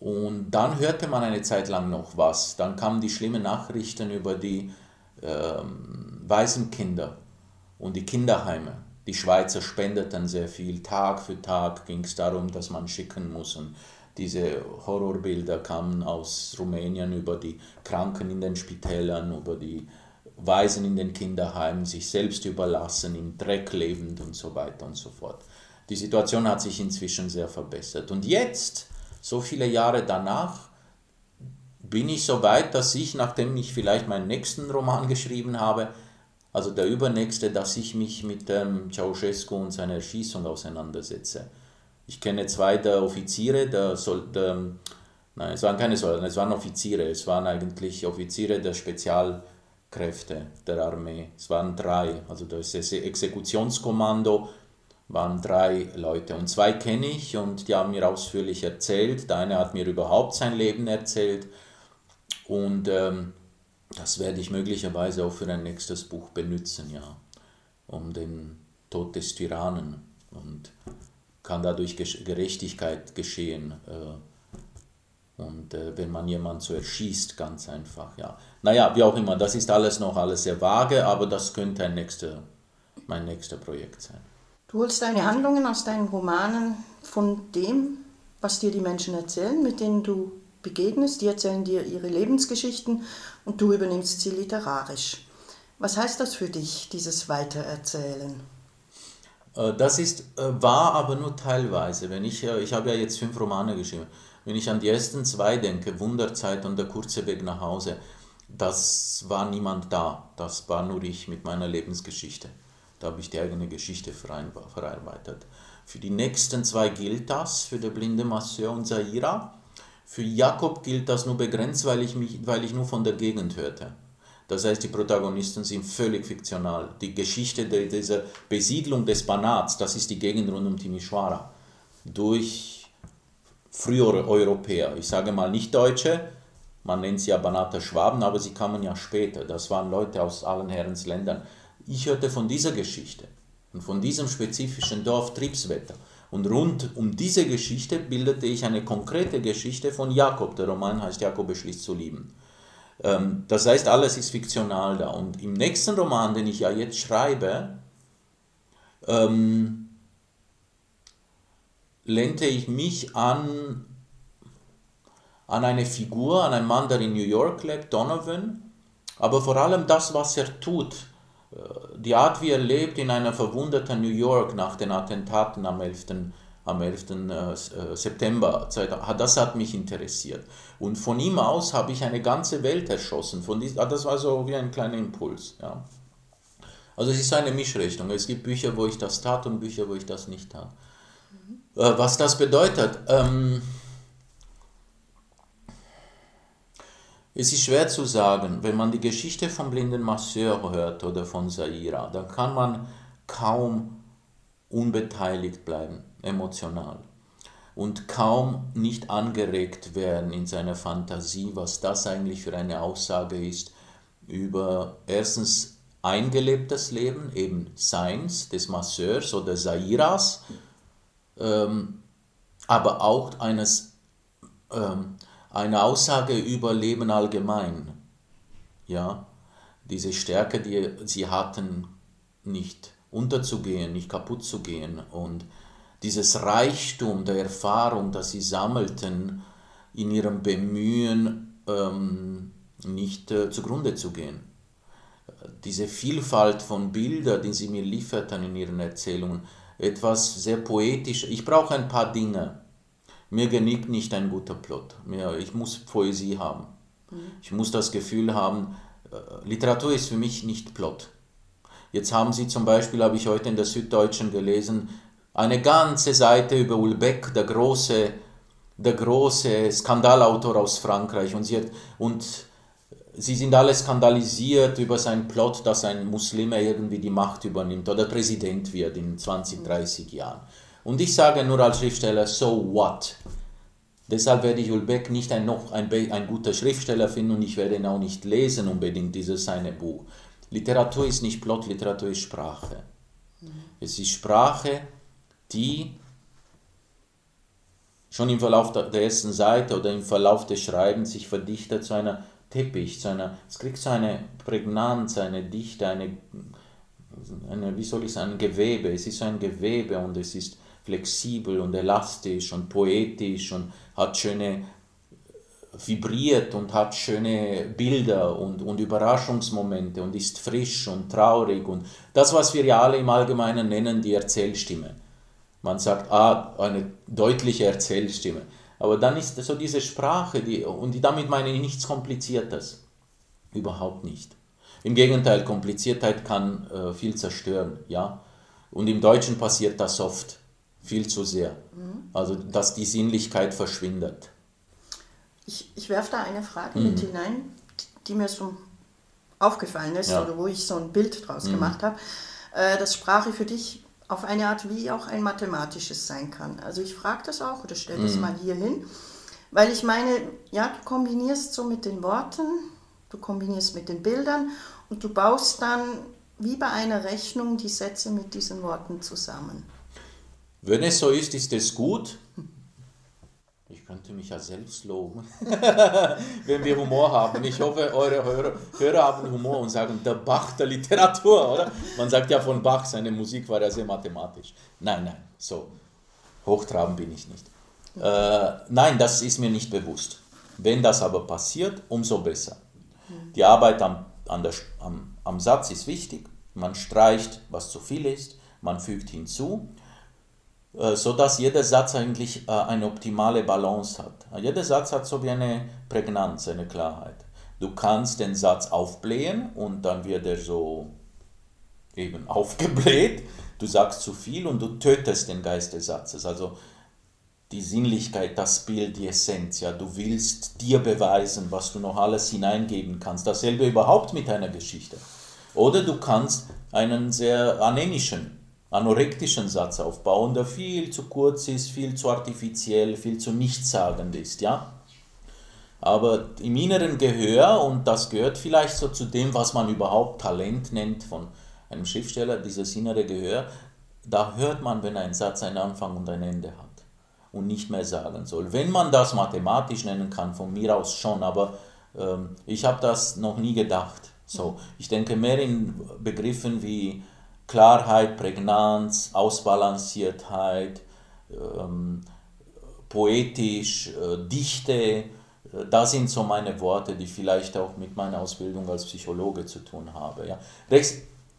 Und dann hörte man eine Zeit lang noch was. Dann kamen die schlimmen Nachrichten über die ähm, Waisenkinder und die Kinderheime. Die Schweizer spendeten sehr viel. Tag für Tag ging es darum, dass man schicken muss. Und diese Horrorbilder kamen aus Rumänien über die Kranken in den Spitälern, über die Waisen in den Kinderheimen, sich selbst überlassen, im Dreck lebend und so weiter und so fort. Die Situation hat sich inzwischen sehr verbessert. Und jetzt, so viele Jahre danach, bin ich so weit, dass ich, nachdem ich vielleicht meinen nächsten Roman geschrieben habe, also der übernächste, dass ich mich mit ähm, Ceausescu und seiner Erschießung auseinandersetze. Ich kenne zwei der Offiziere, der, Sol der nein, es waren keine Soldaten, es waren Offiziere, es waren eigentlich Offiziere der Spezialkräfte der Armee. Es waren drei, also das Exekutionskommando waren drei Leute und zwei kenne ich und die haben mir ausführlich erzählt. Der eine hat mir überhaupt sein Leben erzählt und ähm, das werde ich möglicherweise auch für ein nächstes Buch benutzen, ja, um den Tod des Tyrannen und kann dadurch Gerechtigkeit geschehen. Äh, und äh, wenn man jemanden so erschießt, ganz einfach, ja. Naja, wie auch immer, das ist alles noch alles sehr vage, aber das könnte ein nächster, mein nächster Projekt sein. Du holst deine Handlungen aus deinen Romanen von dem, was dir die Menschen erzählen, mit denen du begegnest. Die erzählen dir ihre Lebensgeschichten und du übernimmst sie literarisch. Was heißt das für dich, dieses Weitererzählen? Äh, das ist äh, wahr, aber nur teilweise. Wenn ich, äh, ich habe ja jetzt fünf Romane geschrieben. Wenn ich an die ersten zwei denke, Wunderzeit und der kurze Weg nach Hause, das war niemand da. Das war nur ich mit meiner Lebensgeschichte. Da habe ich die eigene Geschichte verarbeitet. Für die nächsten zwei gilt das, für der blinde Masseur und Zaira. Für Jakob gilt das nur begrenzt, weil ich, mich, weil ich nur von der Gegend hörte. Das heißt, die Protagonisten sind völlig fiktional. Die Geschichte dieser Besiedlung des Banats, das ist die Gegend rund um Timisoara, durch frühere Europäer. Ich sage mal nicht Deutsche, man nennt sie ja Banater Schwaben, aber sie kamen ja später. Das waren Leute aus allen Herrens Ländern. Ich hörte von dieser Geschichte und von diesem spezifischen Dorf Triebswetter. Und rund um diese Geschichte bildete ich eine konkrete Geschichte von Jakob. Der Roman heißt Jakob beschließt zu lieben. Ähm, das heißt, alles ist fiktional da. Und im nächsten Roman, den ich ja jetzt schreibe, ähm, lehnte ich mich an, an eine Figur, an einen Mann, der in New York lebt, Donovan, aber vor allem das, was er tut die Art, wie er lebt in einer verwunderten New York nach den Attentaten am 11. Am 11. Äh, äh, September, das hat mich interessiert. Und von ihm aus habe ich eine ganze Welt erschossen. Von dies, ah, das war so wie ein kleiner Impuls. Ja. Also es ist eine Mischrichtung. Es gibt Bücher, wo ich das tat und Bücher, wo ich das nicht tat. Mhm. Was das bedeutet, ähm, Es ist schwer zu sagen, wenn man die Geschichte vom blinden Masseur hört oder von Saira, dann kann man kaum unbeteiligt bleiben, emotional. Und kaum nicht angeregt werden in seiner Fantasie, was das eigentlich für eine Aussage ist über erstens eingelebtes Leben, eben Seins des Masseurs oder Sairas, ähm, aber auch eines ähm, eine Aussage über Leben allgemein. Ja, diese Stärke, die sie hatten, nicht unterzugehen, nicht kaputt zu gehen und dieses Reichtum der Erfahrung, das sie sammelten, in ihrem Bemühen ähm, nicht äh, zugrunde zu gehen. Diese Vielfalt von Bildern, die sie mir lieferten in ihren Erzählungen, etwas sehr poetisch. Ich brauche ein paar Dinge. Mir genügt nicht ein guter Plot. ich muss Poesie haben. Ich muss das Gefühl haben, äh, Literatur ist für mich nicht Plot. Jetzt haben Sie zum Beispiel, habe ich heute in der Süddeutschen gelesen, eine ganze Seite über Ulbeck, der große, der große Skandalautor aus Frankreich. Und sie, hat, und sie sind alle skandalisiert über seinen Plot, dass ein Muslime irgendwie die Macht übernimmt oder Präsident wird in 20, 30 Jahren. Und ich sage nur als Schriftsteller, so what? Deshalb werde ich Ulbeck nicht ein, noch ein, ein guter Schriftsteller finden und ich werde ihn auch nicht lesen unbedingt, dieses seine Buch. Literatur ist nicht Plot, Literatur ist Sprache. Mhm. Es ist Sprache, die schon im Verlauf der ersten Seite oder im Verlauf des Schreibens sich verdichtet zu einer Teppich, zu einer, es kriegt so eine Prägnanz, eine Dichte, eine, eine, wie soll ich sagen, ein Gewebe. Es ist so ein Gewebe und es ist flexibel und elastisch und poetisch und hat schöne vibriert und hat schöne Bilder und, und Überraschungsmomente und ist frisch und traurig und das, was wir ja alle im Allgemeinen nennen, die Erzählstimme. Man sagt, ah, eine deutliche Erzählstimme. Aber dann ist so diese Sprache, die, und damit meine ich nichts Kompliziertes. Überhaupt nicht. Im Gegenteil, Kompliziertheit kann äh, viel zerstören, ja. Und im Deutschen passiert das oft, viel zu sehr. Mhm. Also, dass die Sinnlichkeit verschwindet. Ich, ich werfe da eine Frage mhm. mit hinein, die mir so aufgefallen ist ja. oder wo ich so ein Bild draus mhm. gemacht habe, äh, dass Sprache für dich auf eine Art wie auch ein mathematisches sein kann. Also ich frage das auch oder stelle das mhm. mal hier hin, weil ich meine, ja, du kombinierst so mit den Worten, du kombinierst mit den Bildern und du baust dann wie bei einer Rechnung die Sätze mit diesen Worten zusammen. Wenn es so ist, ist es gut. Ich könnte mich ja selbst loben, <laughs> wenn wir Humor haben. Ich hoffe, eure Hörer, Hörer haben Humor und sagen, der Bach der Literatur, oder? Man sagt ja von Bach, seine Musik war ja sehr mathematisch. Nein, nein, so hochtrabend bin ich nicht. Äh, nein, das ist mir nicht bewusst. Wenn das aber passiert, umso besser. Die Arbeit am, der, am, am Satz ist wichtig. Man streicht, was zu viel ist, man fügt hinzu äh, so dass jeder Satz eigentlich äh, eine optimale Balance hat. Jeder Satz hat so wie eine Prägnanz, eine Klarheit. Du kannst den Satz aufblähen und dann wird er so eben aufgebläht. Du sagst zu viel und du tötest den Geist des Satzes. Also die Sinnlichkeit, das Bild, die Essenz. Ja, du willst dir beweisen, was du noch alles hineingeben kannst. Dasselbe überhaupt mit einer Geschichte. Oder du kannst einen sehr anemischen anorektischen Satz aufbauen, der viel zu kurz ist, viel zu artifiziell, viel zu nichtssagend ist, ja. Aber im inneren Gehör, und das gehört vielleicht so zu dem, was man überhaupt Talent nennt von einem Schriftsteller, dieses innere Gehör, da hört man, wenn ein Satz einen Anfang und ein Ende hat und nicht mehr sagen soll. Wenn man das mathematisch nennen kann, von mir aus schon, aber ähm, ich habe das noch nie gedacht. So, ich denke mehr in Begriffen wie Klarheit, Prägnanz, Ausbalanciertheit, ähm, poetisch, äh, Dichte, äh, das sind so meine Worte, die vielleicht auch mit meiner Ausbildung als Psychologe zu tun haben. Ja.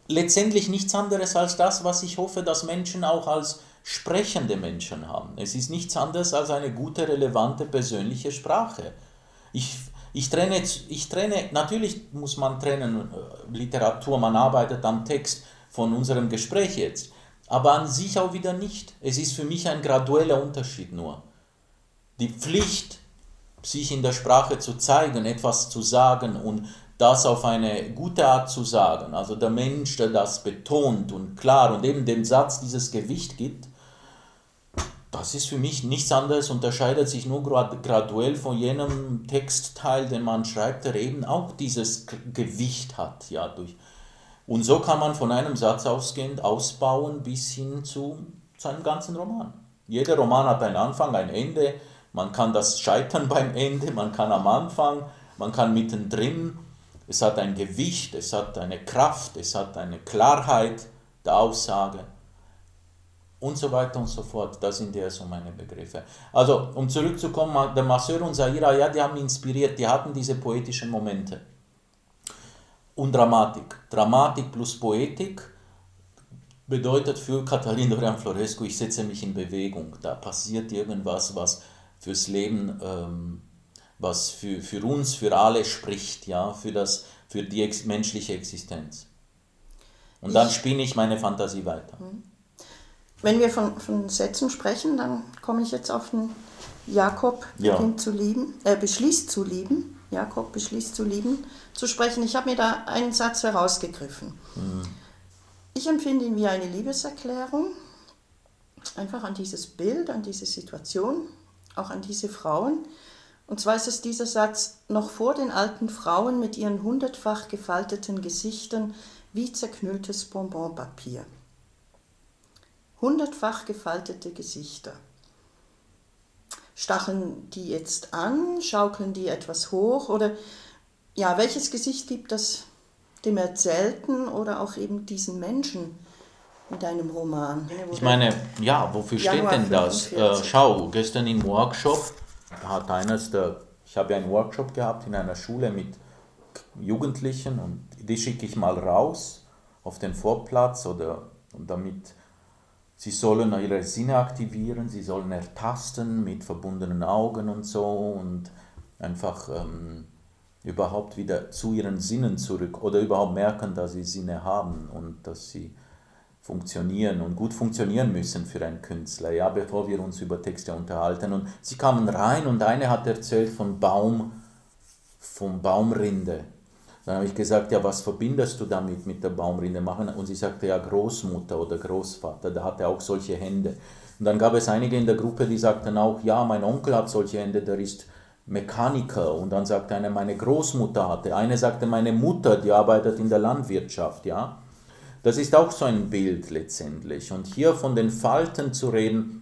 Letztendlich nichts anderes als das, was ich hoffe, dass Menschen auch als sprechende Menschen haben. Es ist nichts anderes als eine gute, relevante, persönliche Sprache. Ich, ich trenne, ich trenne, natürlich muss man trennen, äh, Literatur, man arbeitet am Text, von unserem Gespräch jetzt, aber an sich auch wieder nicht. Es ist für mich ein gradueller Unterschied nur. Die Pflicht, sich in der Sprache zu zeigen, etwas zu sagen und das auf eine gute Art zu sagen, also der Mensch, der das betont und klar und eben dem Satz dieses Gewicht gibt, das ist für mich nichts anderes, unterscheidet sich nur graduell von jenem Textteil, den man schreibt, der eben auch dieses Gewicht hat, ja, durch und so kann man von einem Satz ausgehend ausbauen bis hin zu, zu einem ganzen Roman. Jeder Roman hat einen Anfang, ein Ende, Man kann das scheitern <laughs> beim Ende, man kann am Anfang, man kann mittendrin. Es hat ein Gewicht, es hat eine Kraft, es hat eine Klarheit der Aussage und so weiter und so fort. Das sind ja so meine Begriffe. Also, um zurückzukommen, der Masseur und Zaira, ja, die haben inspiriert, die hatten diese poetischen Momente. Und Dramatik. Dramatik plus Poetik bedeutet für Catalina Dorian Florescu, ich setze mich in Bewegung. Da passiert irgendwas, was fürs Leben, ähm, was für, für uns, für alle spricht, ja, für, das, für die ex menschliche Existenz. Und dann spinne ich meine Fantasie weiter. Mhm. Wenn wir von, von Sätzen sprechen, dann komme ich jetzt auf den Jakob ja. beginnt zu lieben, äh, beschließt zu lieben. Jakob beschließt zu lieben, zu sprechen. Ich habe mir da einen Satz herausgegriffen. Mhm. Ich empfinde ihn wie eine Liebeserklärung, einfach an dieses Bild, an diese Situation, auch an diese Frauen. Und zwar ist es dieser Satz, noch vor den alten Frauen mit ihren hundertfach gefalteten Gesichtern wie zerknülltes Bonbonpapier. Hundertfach gefaltete Gesichter. Stacheln die jetzt an, schaukeln die etwas hoch oder ja, welches Gesicht gibt das dem Erzählten oder auch eben diesen Menschen in deinem Roman? Ich meine, ja, wofür steht denn das? Äh, schau, gestern im Workshop hat eines der, ich habe ja einen Workshop gehabt in einer Schule mit Jugendlichen und die schicke ich mal raus auf den Vorplatz oder damit sie sollen ihre Sinne aktivieren, sie sollen ertasten mit verbundenen Augen und so und einfach ähm, überhaupt wieder zu ihren Sinnen zurück oder überhaupt merken, dass sie Sinne haben und dass sie funktionieren und gut funktionieren müssen für einen Künstler, ja, bevor wir uns über Texte unterhalten. Und sie kamen rein und eine hat erzählt von Baum, von Baumrinde. Dann habe ich gesagt, ja, was verbindest du damit mit der Baumrinde machen? Und sie sagte, ja, Großmutter oder Großvater, der hatte auch solche Hände. Und dann gab es einige in der Gruppe, die sagten auch, ja, mein Onkel hat solche Hände, der ist Mechaniker. Und dann sagte eine, meine Großmutter hatte. Eine sagte, meine Mutter, die arbeitet in der Landwirtschaft, ja. Das ist auch so ein Bild letztendlich. Und hier von den Falten zu reden,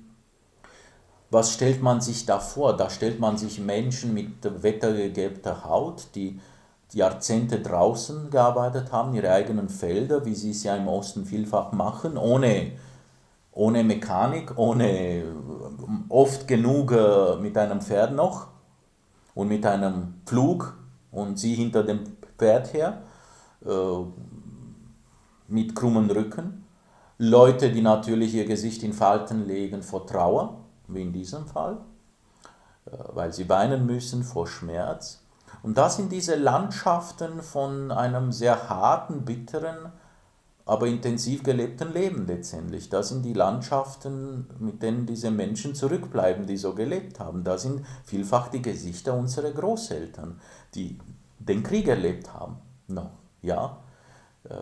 was stellt man sich da vor? Da stellt man sich Menschen mit wettergegelbter Haut, die Jahrzehnte draußen gearbeitet haben, ihre eigenen Felder, wie sie es ja im Osten vielfach machen, ohne, ohne Mechanik, ohne oft genug äh, mit einem Pferd noch und mit einem Pflug und sie hinter dem Pferd her äh, mit krummen Rücken. Leute, die natürlich ihr Gesicht in Falten legen vor Trauer, wie in diesem Fall, äh, weil sie weinen müssen vor Schmerz. Und das sind diese Landschaften von einem sehr harten, bitteren, aber intensiv gelebten Leben letztendlich. Das sind die Landschaften, mit denen diese Menschen zurückbleiben, die so gelebt haben. Das sind vielfach die Gesichter unserer Großeltern, die den Krieg erlebt haben. Noch, ja. Äh,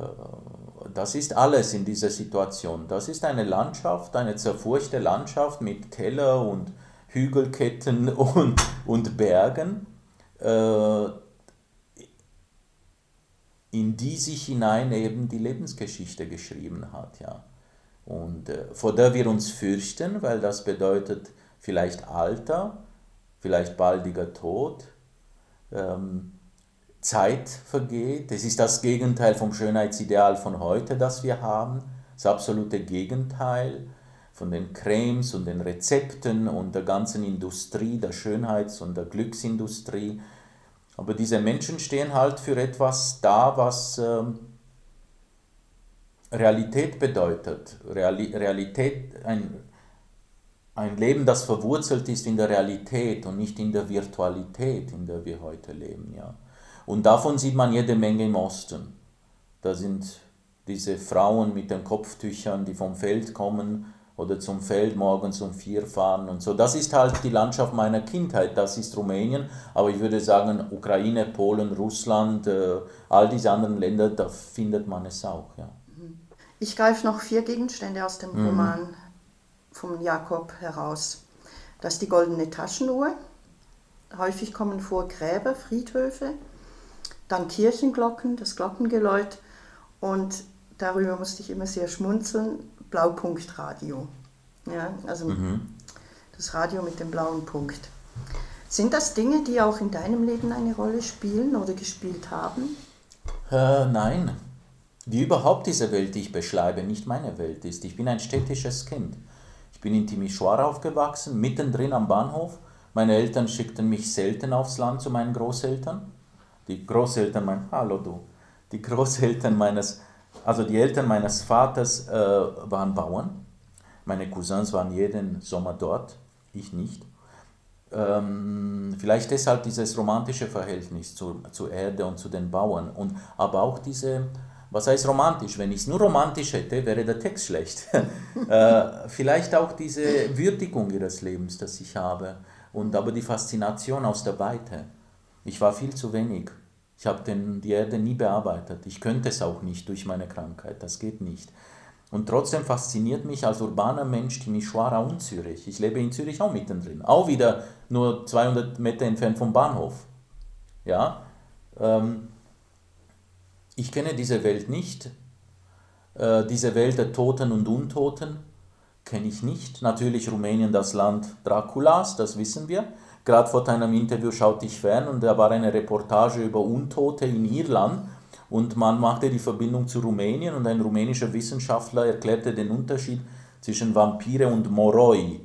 das ist alles in dieser Situation. Das ist eine Landschaft, eine zerfurchte Landschaft mit Keller und Hügelketten <laughs> und, und Bergen äh, in die sich hinein eben die Lebensgeschichte geschrieben hat. Ja. Und äh, vor der wir uns fürchten, weil das bedeutet vielleicht Alter, vielleicht baldiger Tod, ähm, Zeit vergeht. Es ist das Gegenteil vom Schönheitsideal von heute, das wir haben, das absolute Gegenteil von den Cremes und den Rezepten und der ganzen Industrie, der Schönheits- und der Glücksindustrie. Aber diese Menschen stehen halt für etwas da, was ähm, Realität bedeutet. Reali Realität, ein, ein Leben, das verwurzelt ist in der Realität und nicht in der Virtualität, in der wir heute leben. Ja. Und davon sieht man jede Menge im Osten. Da sind diese Frauen mit den Kopftüchern, die vom Feld kommen oder zum Feld morgens um vier fahren und so. Das ist halt die Landschaft meiner Kindheit, das ist Rumänien, aber ich würde sagen, Ukraine, Polen, Russland, äh, all diese anderen Länder, da findet man es auch. Ja. Ich greife noch vier Gegenstände aus dem mhm. Roman von Jakob heraus. Das ist die goldene Taschenuhr. Häufig kommen vor Gräber, Friedhöfe, dann Kirchenglocken, das Glockengeläut und darüber musste ich immer sehr schmunzeln. Blaupunktradio. Ja, also mhm. das Radio mit dem blauen Punkt. Sind das Dinge, die auch in deinem Leben eine Rolle spielen oder gespielt haben? Äh, nein, die überhaupt diese Welt, die ich beschreibe, nicht meine Welt ist. Ich bin ein städtisches Kind. Ich bin in Timișoara aufgewachsen, mittendrin am Bahnhof. Meine Eltern schickten mich selten aufs Land zu meinen Großeltern. Die Großeltern, mein, hallo du, die Großeltern meines, also die Eltern meines Vaters äh, waren Bauern. Meine Cousins waren jeden Sommer dort, ich nicht. Ähm, vielleicht deshalb dieses romantische Verhältnis zu, zur Erde und zu den Bauern. Und, aber auch diese, was heißt romantisch? Wenn ich es nur romantisch hätte, wäre der Text schlecht. <laughs> äh, vielleicht auch diese Würdigung ihres Lebens, das ich habe. Und aber die Faszination aus der Weite. Ich war viel zu wenig. Ich habe die Erde nie bearbeitet. Ich könnte es auch nicht durch meine Krankheit. Das geht nicht. Und trotzdem fasziniert mich als urbaner Mensch Timișoara und Zürich. Ich lebe in Zürich auch mittendrin. Auch wieder nur 200 Meter entfernt vom Bahnhof. Ja, ähm, ich kenne diese Welt nicht. Äh, diese Welt der Toten und Untoten kenne ich nicht. Natürlich Rumänien das Land Draculas, das wissen wir. Gerade vor deinem Interview schaute ich fern und da war eine Reportage über Untote in Irland und man machte die Verbindung zu Rumänien und ein rumänischer Wissenschaftler erklärte den Unterschied zwischen Vampire und Moroi.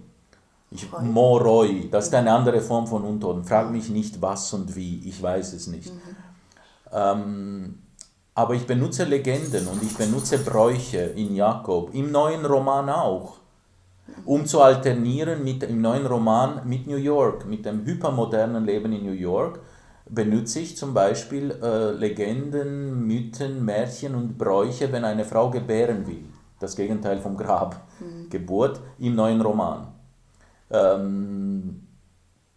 Ich, Moroi, das ist eine andere Form von Untoten. Frag mich nicht was und wie, ich weiß es nicht. Mhm. Ähm, aber ich benutze Legenden und ich benutze Bräuche in Jakob, im neuen Roman auch, um zu alternieren mit, im neuen Roman mit New York, mit dem hypermodernen Leben in New York benutze ich zum Beispiel äh, Legenden, Mythen, Märchen und Bräuche, wenn eine Frau gebären will. Das Gegenteil vom Grab. Mhm. Geburt im neuen Roman. Ähm,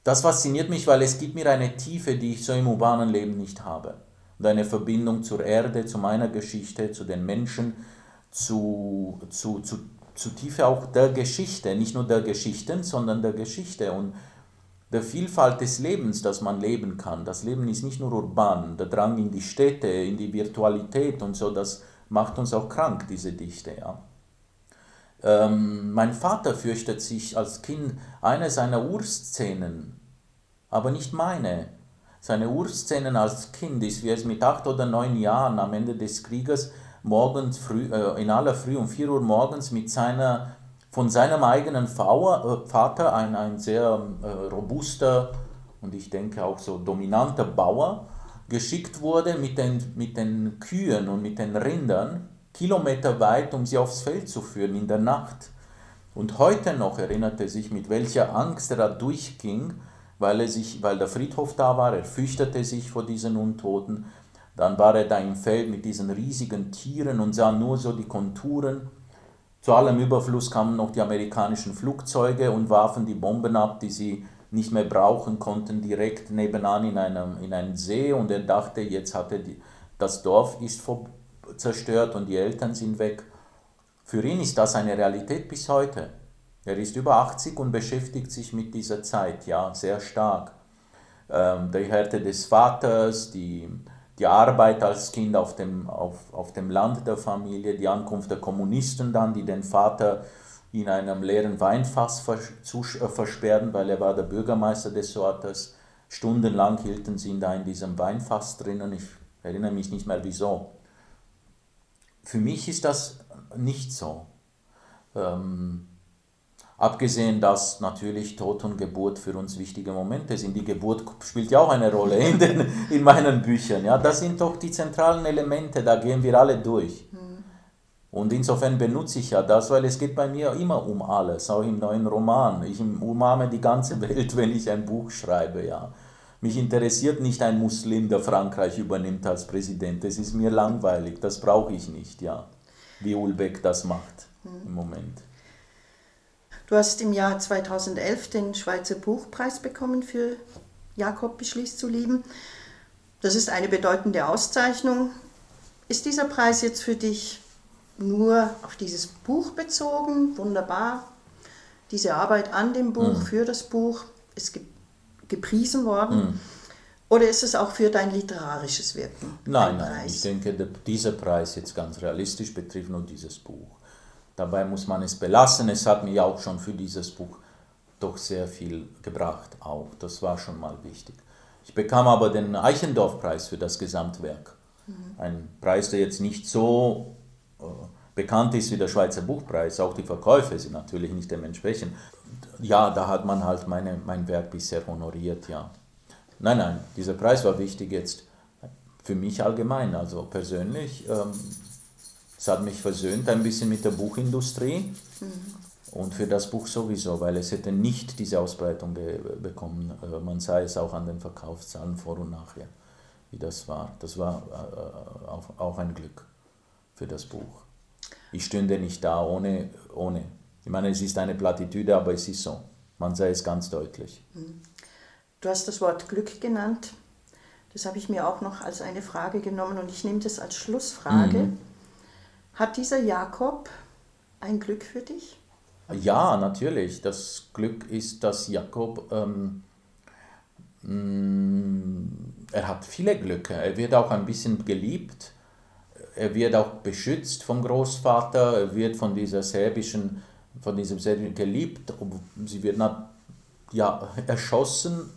das fasziniert mich, weil es gibt mir eine Tiefe, die ich so im urbanen Leben nicht habe. Und eine Verbindung zur Erde, zu meiner Geschichte, zu den Menschen, zu, zu, zu, zu Tiefe auch der Geschichte. Nicht nur der Geschichten, sondern der Geschichte. Und der Vielfalt des Lebens, das man leben kann. Das Leben ist nicht nur urban, der Drang in die Städte, in die Virtualität und so, das macht uns auch krank, diese Dichte. Ja. Ähm, mein Vater fürchtet sich als Kind eine seiner Urszenen, aber nicht meine. Seine Urszenen als Kind ist, wie es mit acht oder neun Jahren am Ende des Krieges morgens früh, äh, in aller Früh um vier Uhr morgens mit seiner von seinem eigenen äh, Vater, ein, ein sehr äh, robuster und ich denke auch so dominanter Bauer, geschickt wurde mit den, mit den Kühen und mit den Rindern kilometerweit, um sie aufs Feld zu führen in der Nacht. Und heute noch erinnert er sich, mit welcher Angst er da durchging, weil, er sich, weil der Friedhof da war, er fürchtete sich vor diesen Untoten. Dann war er da im Feld mit diesen riesigen Tieren und sah nur so die Konturen zu allem Überfluss kamen noch die amerikanischen Flugzeuge und warfen die Bomben ab, die sie nicht mehr brauchen konnten, direkt nebenan in einem, in einen See. Und er dachte, jetzt hatte die, das Dorf ist zerstört und die Eltern sind weg. Für ihn ist das eine Realität bis heute. Er ist über 80 und beschäftigt sich mit dieser Zeit, ja, sehr stark. Ähm, die Härte des Vaters, die, die Arbeit als Kind auf dem, auf, auf dem Land der Familie, die Ankunft der Kommunisten dann, die den Vater in einem leeren Weinfass äh, versperren, weil er war der Bürgermeister des Ortes. Stundenlang hielten sie ihn da in diesem Weinfass drinnen. Ich erinnere mich nicht mehr wieso. Für mich ist das nicht so. Ähm, Abgesehen, dass natürlich Tod und Geburt für uns wichtige Momente sind. Die Geburt spielt ja auch eine Rolle in, den, in meinen Büchern. Ja? Das sind doch die zentralen Elemente, da gehen wir alle durch. Mhm. Und insofern benutze ich ja das, weil es geht bei mir immer um alles, auch im neuen Roman. Ich umarme die ganze Welt, wenn ich ein Buch schreibe. Ja. Mich interessiert nicht ein Muslim, der Frankreich übernimmt als Präsident. Das ist mir langweilig, das brauche ich nicht, ja. Wie Ulbeck das macht mhm. im Moment. Du hast im Jahr 2011 den Schweizer Buchpreis bekommen für Jakob beschließt zu lieben. Das ist eine bedeutende Auszeichnung. Ist dieser Preis jetzt für dich nur auf dieses Buch bezogen? Wunderbar. Diese Arbeit an dem Buch, mhm. für das Buch ist gepriesen worden. Mhm. Oder ist es auch für dein literarisches Wirken? Nein, nein, ich denke, dieser Preis jetzt ganz realistisch betrifft nur dieses Buch. Dabei muss man es belassen. Es hat mich auch schon für dieses Buch doch sehr viel gebracht auch. Das war schon mal wichtig. Ich bekam aber den Eichendorff-Preis für das Gesamtwerk. Mhm. Ein Preis, der jetzt nicht so äh, bekannt ist wie der Schweizer Buchpreis. Auch die Verkäufe sind natürlich nicht dementsprechend. Ja, da hat man halt meine, mein Werk bisher honoriert, ja. Nein, nein, dieser Preis war wichtig jetzt für mich allgemein, also persönlich. Ähm, es hat mich versöhnt ein bisschen mit der Buchindustrie. Mhm. Und für das Buch sowieso, weil es hätte nicht diese Ausbreitung bekommen. Äh, man sah es auch an den Verkaufszahlen vor und nachher, wie das war. Das war äh, auch ein Glück für das Buch. Ich stünde nicht da ohne, ohne. Ich meine, es ist eine Plattitüde, aber es ist so. Man sah es ganz deutlich. Mhm. Du hast das Wort Glück genannt. Das habe ich mir auch noch als eine Frage genommen und ich nehme das als Schlussfrage. Mhm. Hat dieser Jakob ein Glück für dich? Ja, natürlich. Das Glück ist, dass Jakob, ähm, mm, er hat viele Glücke. Er wird auch ein bisschen geliebt. Er wird auch beschützt vom Großvater. Er wird von dieser serbischen, von diesem Serbischen geliebt. Sie wird ja, erschossen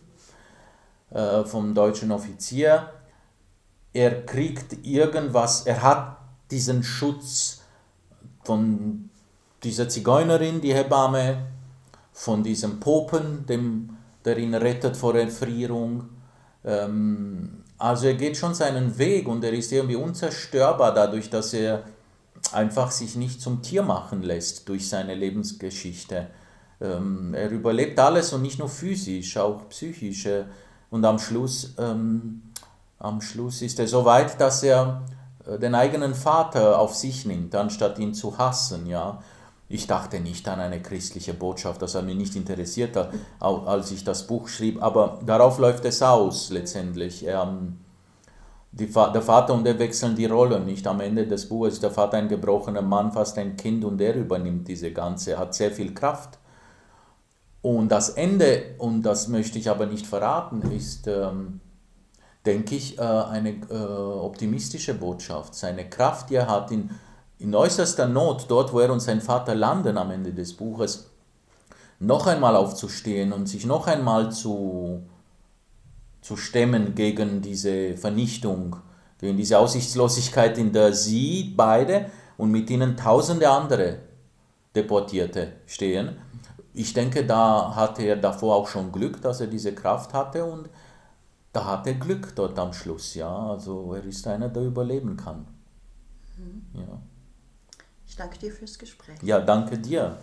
äh, vom deutschen Offizier. Er kriegt irgendwas, er hat diesen Schutz von dieser Zigeunerin, die Hebamme, von diesem Popen, dem, der ihn rettet vor Erfrierung. Ähm, also er geht schon seinen Weg und er ist irgendwie unzerstörbar dadurch, dass er einfach sich nicht zum Tier machen lässt durch seine Lebensgeschichte. Ähm, er überlebt alles und nicht nur physisch, auch psychisch. Und am Schluss, ähm, am Schluss ist er so weit, dass er den eigenen Vater auf sich nimmt, anstatt ihn zu hassen. Ja? Ich dachte nicht an eine christliche Botschaft, das hat mich nicht interessiert, als ich das Buch schrieb, aber darauf läuft es aus letztendlich. Ähm, die, der Vater und er wechseln die Rollen. Nicht am Ende des Buches ist der Vater ein gebrochener Mann, fast ein Kind und er übernimmt diese ganze, hat sehr viel Kraft. Und das Ende, und das möchte ich aber nicht verraten, ist, ähm, denke ich, äh, eine äh, optimistische Botschaft. Seine Kraft, die er hat in in äußerster Not, dort wo er und sein Vater landen am Ende des Buches, noch einmal aufzustehen und sich noch einmal zu, zu stemmen gegen diese Vernichtung, gegen diese Aussichtslosigkeit, in der sie beide und mit ihnen tausende andere Deportierte stehen. Ich denke, da hatte er davor auch schon Glück, dass er diese Kraft hatte und da hat er Glück dort am Schluss, ja. Also er ist einer, der überleben kann. Mhm. Ja. Ich danke dir fürs Gespräch. Ja, danke dir.